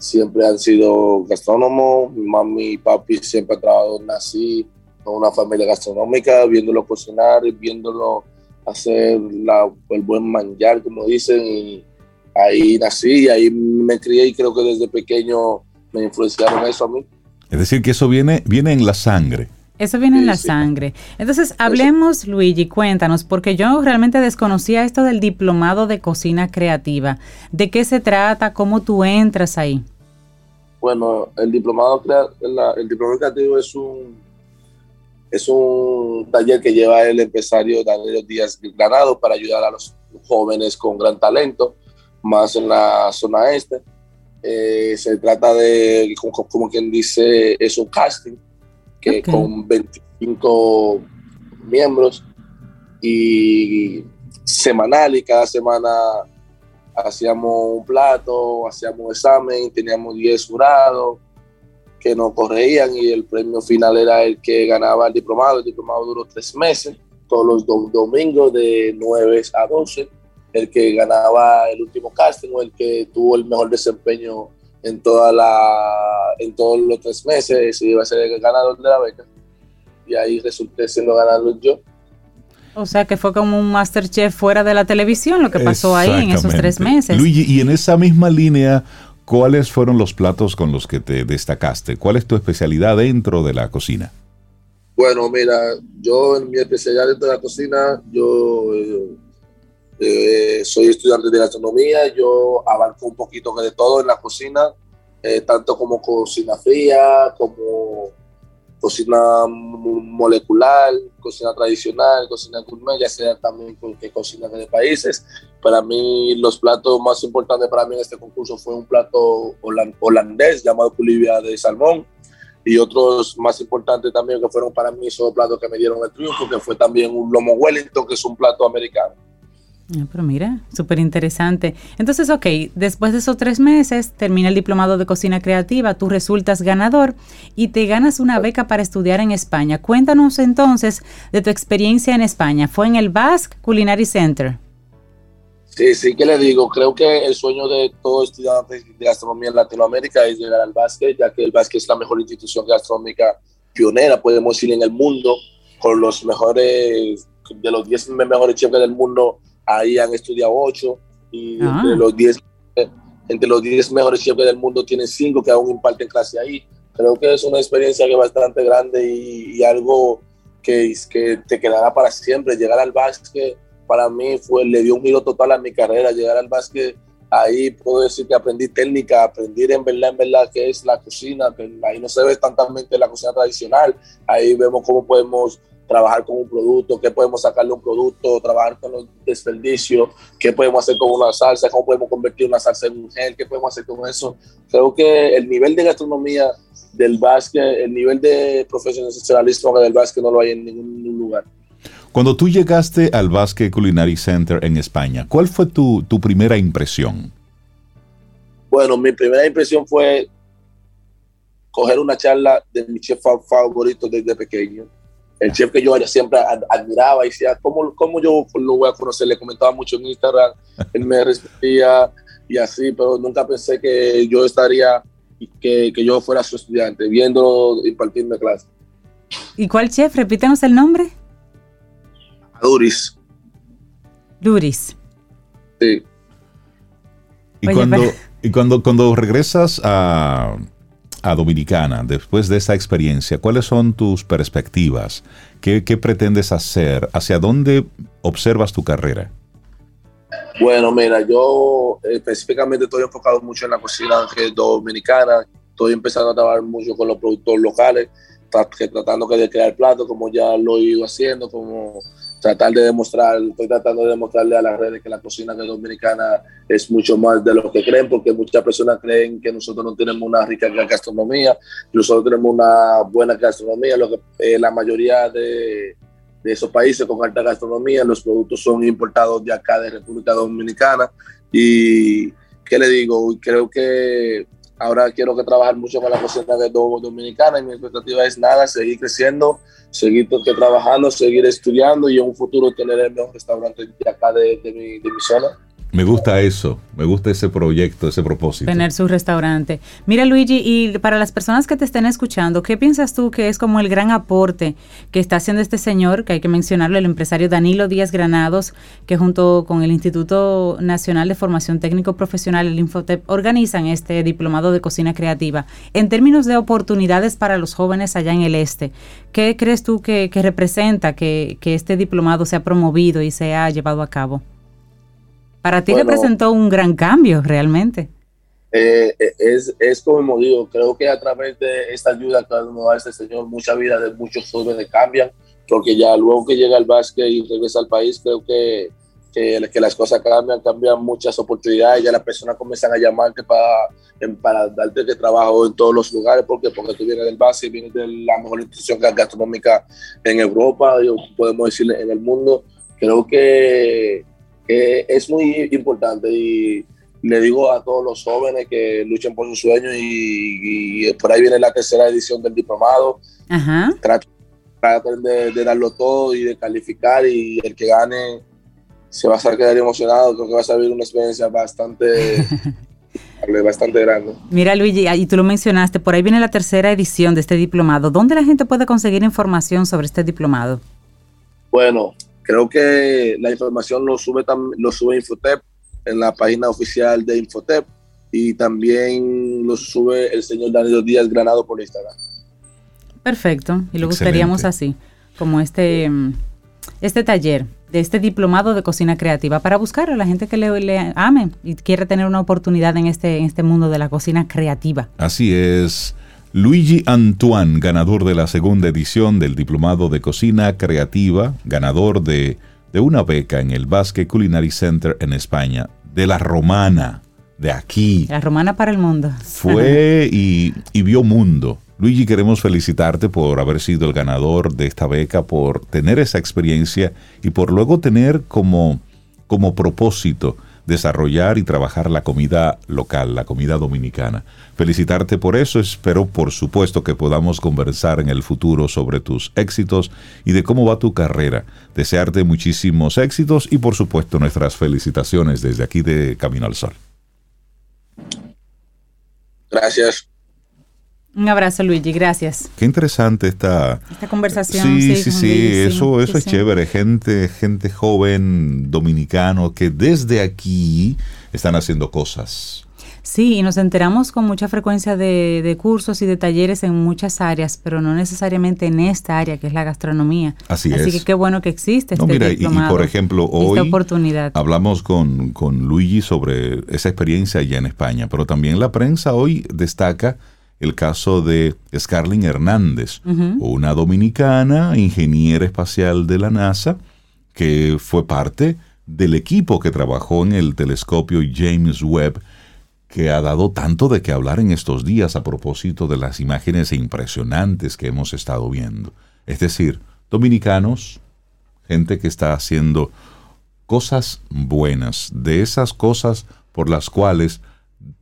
siempre han sido gastrónomos. Mi mami y papi siempre han trabajado, nací con una familia gastronómica, viéndolo cocinar viéndolo hacer la, el buen manjar, como dicen. Y ahí nací, y ahí me crié y creo que desde pequeño me influenciaron eso a mí. Es decir, que eso viene, viene en la sangre. Eso viene en la sangre. Entonces, hablemos, Luigi, cuéntanos, porque yo realmente desconocía esto del diplomado de cocina creativa. ¿De qué se trata? ¿Cómo tú entras ahí? Bueno, el diplomado, el diplomado creativo es un, es un taller que lleva el empresario Daniel Díaz Granado para ayudar a los jóvenes con gran talento, más en la zona este. Eh, se trata de, como quien dice, es un casting que con 25 miembros y semanal y cada semana hacíamos un plato, hacíamos un examen, teníamos 10 jurados que nos correían y el premio final era el que ganaba el diplomado. El diplomado duró tres meses, todos los domingos de 9 a 12. El que ganaba el último casting o el que tuvo el mejor desempeño en, toda la, en todos los tres meses, se iba a ser el ganador de la beca. Y ahí resulté siendo ganador yo. O sea que fue como un Masterchef fuera de la televisión lo que pasó ahí en esos tres meses. Luigi, y en esa misma línea, ¿cuáles fueron los platos con los que te destacaste? ¿Cuál es tu especialidad dentro de la cocina? Bueno, mira, yo en mi especialidad dentro de la cocina, yo eh, eh, soy estudiante de gastronomía, yo abarco un poquito de todo en la cocina, eh, tanto como cocina fría, como cocina molecular, cocina tradicional, cocina gourmet, ya sea también que cocina de países. Para mí, los platos más importantes para mí en este concurso fue un plato holandés llamado culibia de salmón y otros más importantes también que fueron para mí esos platos que me dieron el triunfo, que fue también un lomo Wellington, que es un plato americano. Ah, pero mira, súper interesante. Entonces, ok, después de esos tres meses, termina el diplomado de cocina creativa, tú resultas ganador y te ganas una beca para estudiar en España. Cuéntanos entonces de tu experiencia en España. ¿Fue en el Basque Culinary Center? Sí, sí que le digo, creo que el sueño de todo estudiante de gastronomía en Latinoamérica es llegar al Basque, ya que el Basque es la mejor institución gastronómica pionera, podemos decir, en el mundo, con los mejores, de los 10 mejores chefs del mundo ahí han estudiado ocho y ah. entre los 10 entre los 10 mejores chefs del mundo tienen cinco que aún imparten clase ahí. Creo que es una experiencia que es bastante grande y, algo que, que te quedará para siempre. Llegar al básquet para mí fue, le dio un giro total a mi carrera. Llegar al básquet, ahí puedo decir que aprendí técnica, aprendí en verdad, en verdad que es la cocina, que ahí no se ve tanto la cocina tradicional. Ahí vemos cómo podemos trabajar con un producto, qué podemos sacarle un producto, trabajar con los desperdicios, qué podemos hacer con una salsa, cómo podemos convertir una salsa en un gel, qué podemos hacer con eso. Creo que el nivel de gastronomía del básquet, el nivel de profesionalismo del básquet no lo hay en ningún lugar. Cuando tú llegaste al Basque Culinary Center en España, ¿cuál fue tu, tu primera impresión? Bueno, mi primera impresión fue coger una charla de mi chef favorito desde pequeño el chef que yo siempre admiraba y decía, ¿cómo, ¿cómo, yo lo voy a conocer? Le comentaba mucho en Instagram, él me respondía y así, pero nunca pensé que yo estaría, que, que yo fuera su estudiante, viendo impartirme clases. ¿Y cuál chef? Repítanos el nombre. Duris. Duris. Sí. Y, cuando, y cuando, cuando regresas a, a Dominicana después de esa experiencia? ¿Cuáles son tus perspectivas? ¿Qué, pretendes hacer? ¿Hacia dónde observas tu carrera? Bueno, mira, yo específicamente estoy enfocado mucho en la cocina dominicana. Estoy empezando a trabajar mucho con los productores locales, tratando de crear platos como ya lo he ido haciendo, como tratar de demostrar, estoy tratando de demostrarle a las redes que la cocina dominicana es mucho más de lo que creen, porque muchas personas creen que nosotros no tenemos una rica gastronomía, nosotros tenemos una buena gastronomía, lo que eh, la mayoría de, de, esos países con alta gastronomía, los productos son importados de acá, de República Dominicana, y ¿qué le digo? Creo que ahora quiero que trabajar mucho con la cocina de dominicana y mi expectativa es nada, seguir creciendo, seguir trabajando, seguir estudiando y en un futuro tener el mejor restaurante de acá de, de, mi, de mi zona. Me gusta eso, me gusta ese proyecto, ese propósito. Tener su restaurante. Mira Luigi, y para las personas que te estén escuchando, ¿qué piensas tú que es como el gran aporte que está haciendo este señor, que hay que mencionarlo, el empresario Danilo Díaz Granados, que junto con el Instituto Nacional de Formación Técnico Profesional, el Infotep, organizan este diplomado de cocina creativa? En términos de oportunidades para los jóvenes allá en el este, ¿qué crees tú que, representa que, que este diplomado se ha promovido y se ha llevado a cabo? Para ti representó un gran cambio realmente. Eh, eh, es, es como digo, creo que a través de esta ayuda que nos da este señor, mucha vida de muchos jóvenes cambian, porque ya luego que llega al básquet y regresa al país, creo que, que, que, las cosas cambian, cambian muchas oportunidades, ya las personas comienzan a llamarte para, para darte que trabajo en todos los lugares, porque porque tú vienes del básquet, vienes de la mejor institución gastronómica en Europa, podemos decir en el mundo, creo que es muy importante y le digo a todos los jóvenes que luchen por sus sueños y, por ahí viene la tercera edición del diplomado. Ajá. Traten de, darlo todo y de calificar y el que gane se va a quedar emocionado, creo que va a ser una experiencia bastante... [LAUGHS] bastante grande. Mira Luigi, y tú lo mencionaste, por ahí viene la tercera edición de este diplomado. ¿Dónde la gente puede conseguir información sobre este diplomado? Bueno, Creo que la información lo sube, lo sube Infotep en la página oficial de Infotep y también lo sube el señor Danilo Díaz Granado por Instagram. Perfecto, y lo gustaríamos así, como este, este taller de este diplomado de cocina creativa para buscar a la gente que le, le, ame y quiere tener una oportunidad en este, en este mundo de la cocina creativa. Así es. Luigi Antoine, ganador de la segunda edición del Diplomado de Cocina Creativa, ganador de, una beca en el Basque Culinary Center en España, de la Romana, de aquí. La Romana para el mundo. Fue [LAUGHS] y, y vio mundo. Luigi, queremos felicitarte por haber sido el ganador de esta beca, por tener esa experiencia y por luego tener como, como propósito desarrollar y trabajar la comida local, la comida dominicana. Felicitarte por eso, espero por supuesto que podamos conversar en el futuro sobre tus éxitos y de cómo va tu carrera. Desearte muchísimos éxitos y por supuesto nuestras felicitaciones desde aquí de Camino al Sol. Gracias. Un abrazo, Luigi, gracias. Qué interesante esta, esta conversación. Sí, sí, sí, eso, eso es chévere. Gente, gente joven, dominicano, que desde aquí están haciendo cosas. Sí, y nos enteramos con mucha frecuencia de, cursos y de talleres en muchas áreas, pero no necesariamente en esta área que es la gastronomía. Así, Así que qué bueno que existe este mira, y, por ejemplo, hoy oportunidad. hablamos con, con Luigi sobre esa experiencia allá en España, pero también la prensa hoy destaca el caso de Scarlett Hernández, una dominicana, ingeniera espacial de la NASA, que fue parte del equipo que trabajó en el telescopio James Webb, que ha dado tanto de qué hablar en estos días a propósito de las imágenes impresionantes que hemos estado viendo. Es decir, dominicanos, gente que está haciendo cosas buenas, de esas cosas por las cuales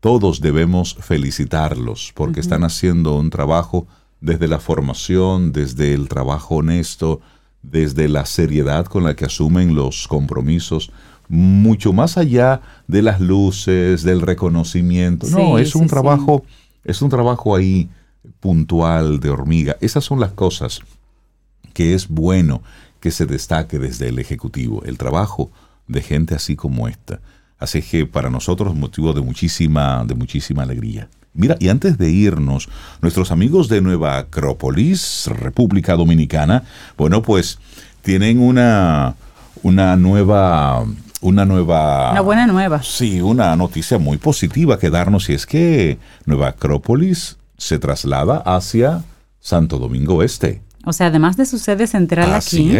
todos debemos felicitarlos porque están haciendo un trabajo desde la formación, desde el trabajo honesto, desde la seriedad con la que asumen los compromisos, mucho más allá de las luces, del reconocimiento. no, es un trabajo, es un trabajo ahí puntual de hormiga. Esas son las cosas que es bueno que se destaque desde el Ejecutivo, el trabajo de gente así como esta. Así que para nosotros es motivo de muchísima, de muchísima alegría. Mira, y antes de irnos, nuestros amigos de Nueva Acrópolis, República Dominicana, bueno, pues tienen una, una nueva una nueva... Una buena nueva. Sí, una noticia muy positiva que darnos y es que Nueva Acrópolis se traslada hacia Santo Domingo Este. O sea, además de su sede central aquí,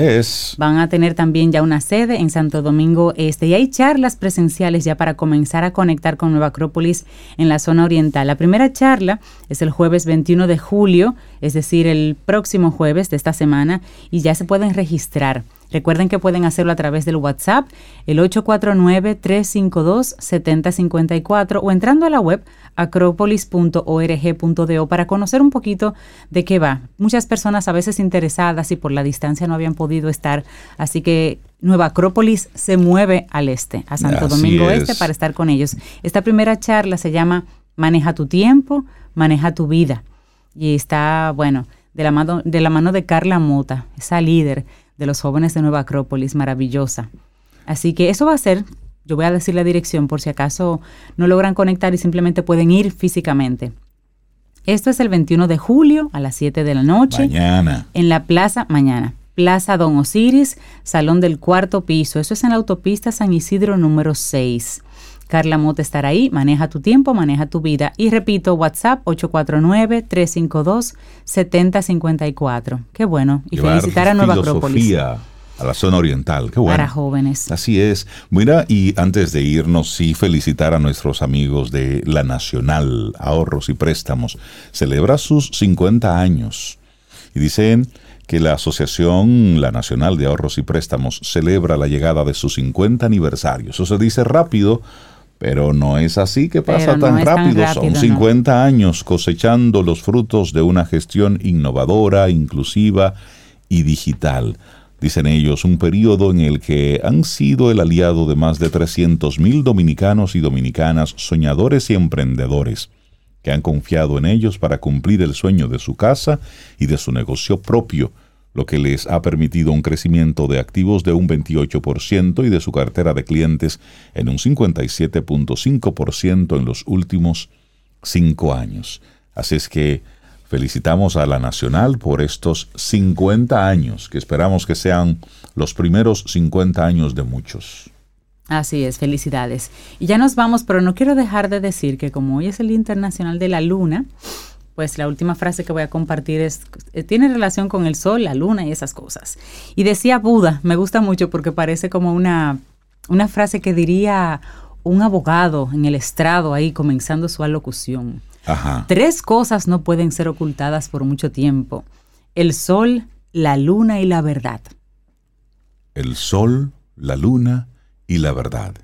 van a tener también ya una sede en Santo Domingo Este y hay charlas presenciales ya para comenzar a conectar con Nueva Acrópolis en la zona oriental. La primera charla es el jueves 21 de julio, es decir, el próximo jueves de esta semana y ya se pueden registrar. Recuerden que pueden hacerlo a través del WhatsApp, el 849-352-7054 o entrando a la web acropolis.org.do para conocer un poquito de qué va. Muchas personas a veces interesadas y por la distancia no habían podido estar, así que Nueva Acrópolis se mueve al este, a Santo Domingo Este, para estar con ellos. Esta primera charla se llama Maneja tu tiempo, maneja tu vida. Y está, bueno, de la mano de, la mano de Carla Mota, esa líder de los jóvenes de Nueva Acrópolis, maravillosa. Así que eso va a ser, yo voy a decir la dirección por si acaso no logran conectar y simplemente pueden ir físicamente. Esto es el 21 de julio a las 7 de la noche. Mañana. En la plaza, mañana. Plaza Don Osiris, salón del cuarto piso. Eso es en la autopista San Isidro número 6. Carla Mota estará ahí, maneja tu tiempo, maneja tu vida. Y repito, WhatsApp 849-352-7054. Qué bueno. Y felicitar a Nueva Acrópolis a la zona oriental. Qué bueno. Para jóvenes. Así es. Mira, y antes de irnos, sí felicitar a nuestros amigos de la Nacional Ahorros y Préstamos. Celebra sus 50 años. Y dicen que la Asociación La Nacional de Ahorros y Préstamos celebra la llegada de su 50 aniversario. Eso se dice rápido, pero no es así que pasa tan, rápido. Son 50 años cosechando los frutos de una gestión innovadora, inclusiva y digital. Dicen ellos, un periodo en el que han sido el aliado de más de 300.000 dominicanos y dominicanas soñadores y emprendedores, que han confiado en ellos para cumplir el sueño de su casa y de su negocio propio lo que les ha permitido un crecimiento de activos de un 28% y de su cartera de clientes en un 57.5% en los últimos cinco años. Así es que felicitamos a la Nacional por estos 50 años, que esperamos que sean los primeros 50 años de muchos. Así es, felicidades. Y ya nos vamos, pero no quiero dejar de decir que como hoy es el Internacional de la Luna, pues la última frase que voy a compartir es, eh, tiene relación con el sol, la luna y esas cosas. Y decía Buda, me gusta mucho porque parece como una, una frase que diría un abogado en el estrado ahí comenzando su alocución. Tres cosas no pueden ser ocultadas por mucho tiempo. El sol, la luna y la verdad. El sol, la luna y la verdad.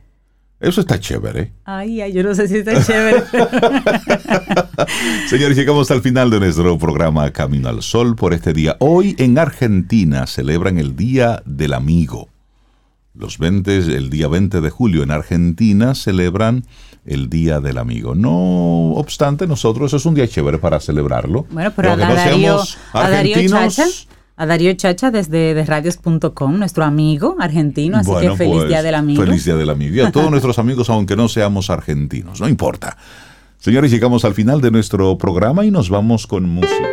Eso está chévere. Ay, ay, yo no sé si está chévere. [LAUGHS] Señores, llegamos al final de nuestro programa Camino al Sol por este día. Hoy en Argentina celebran el Día del Amigo. Los 20, el día 20 de julio en Argentina celebran el Día del Amigo. No obstante, nosotros es un día chévere para celebrarlo. Bueno, pero a, Darío, a Darío Chacha, a Darío Chacha desde radios.com, nuestro amigo argentino, así que feliz pues, Día del Amigo. Feliz Día del Amigo. Y a todos [LAUGHS] nuestros amigos, aunque no seamos argentinos, no importa. Señores, llegamos al final de nuestro programa y nos vamos con música.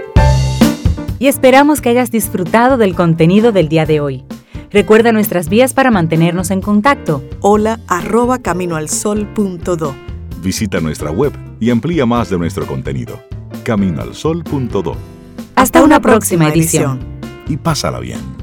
Y esperamos que hayas disfrutado del contenido del día de hoy. Recuerda nuestras vías para mantenernos en contacto. Hola arroba caminoalsol.do. Visita nuestra web y amplía más de nuestro contenido. Caminoalsol.do. Hasta, una, próxima, edición. Y pásala bien.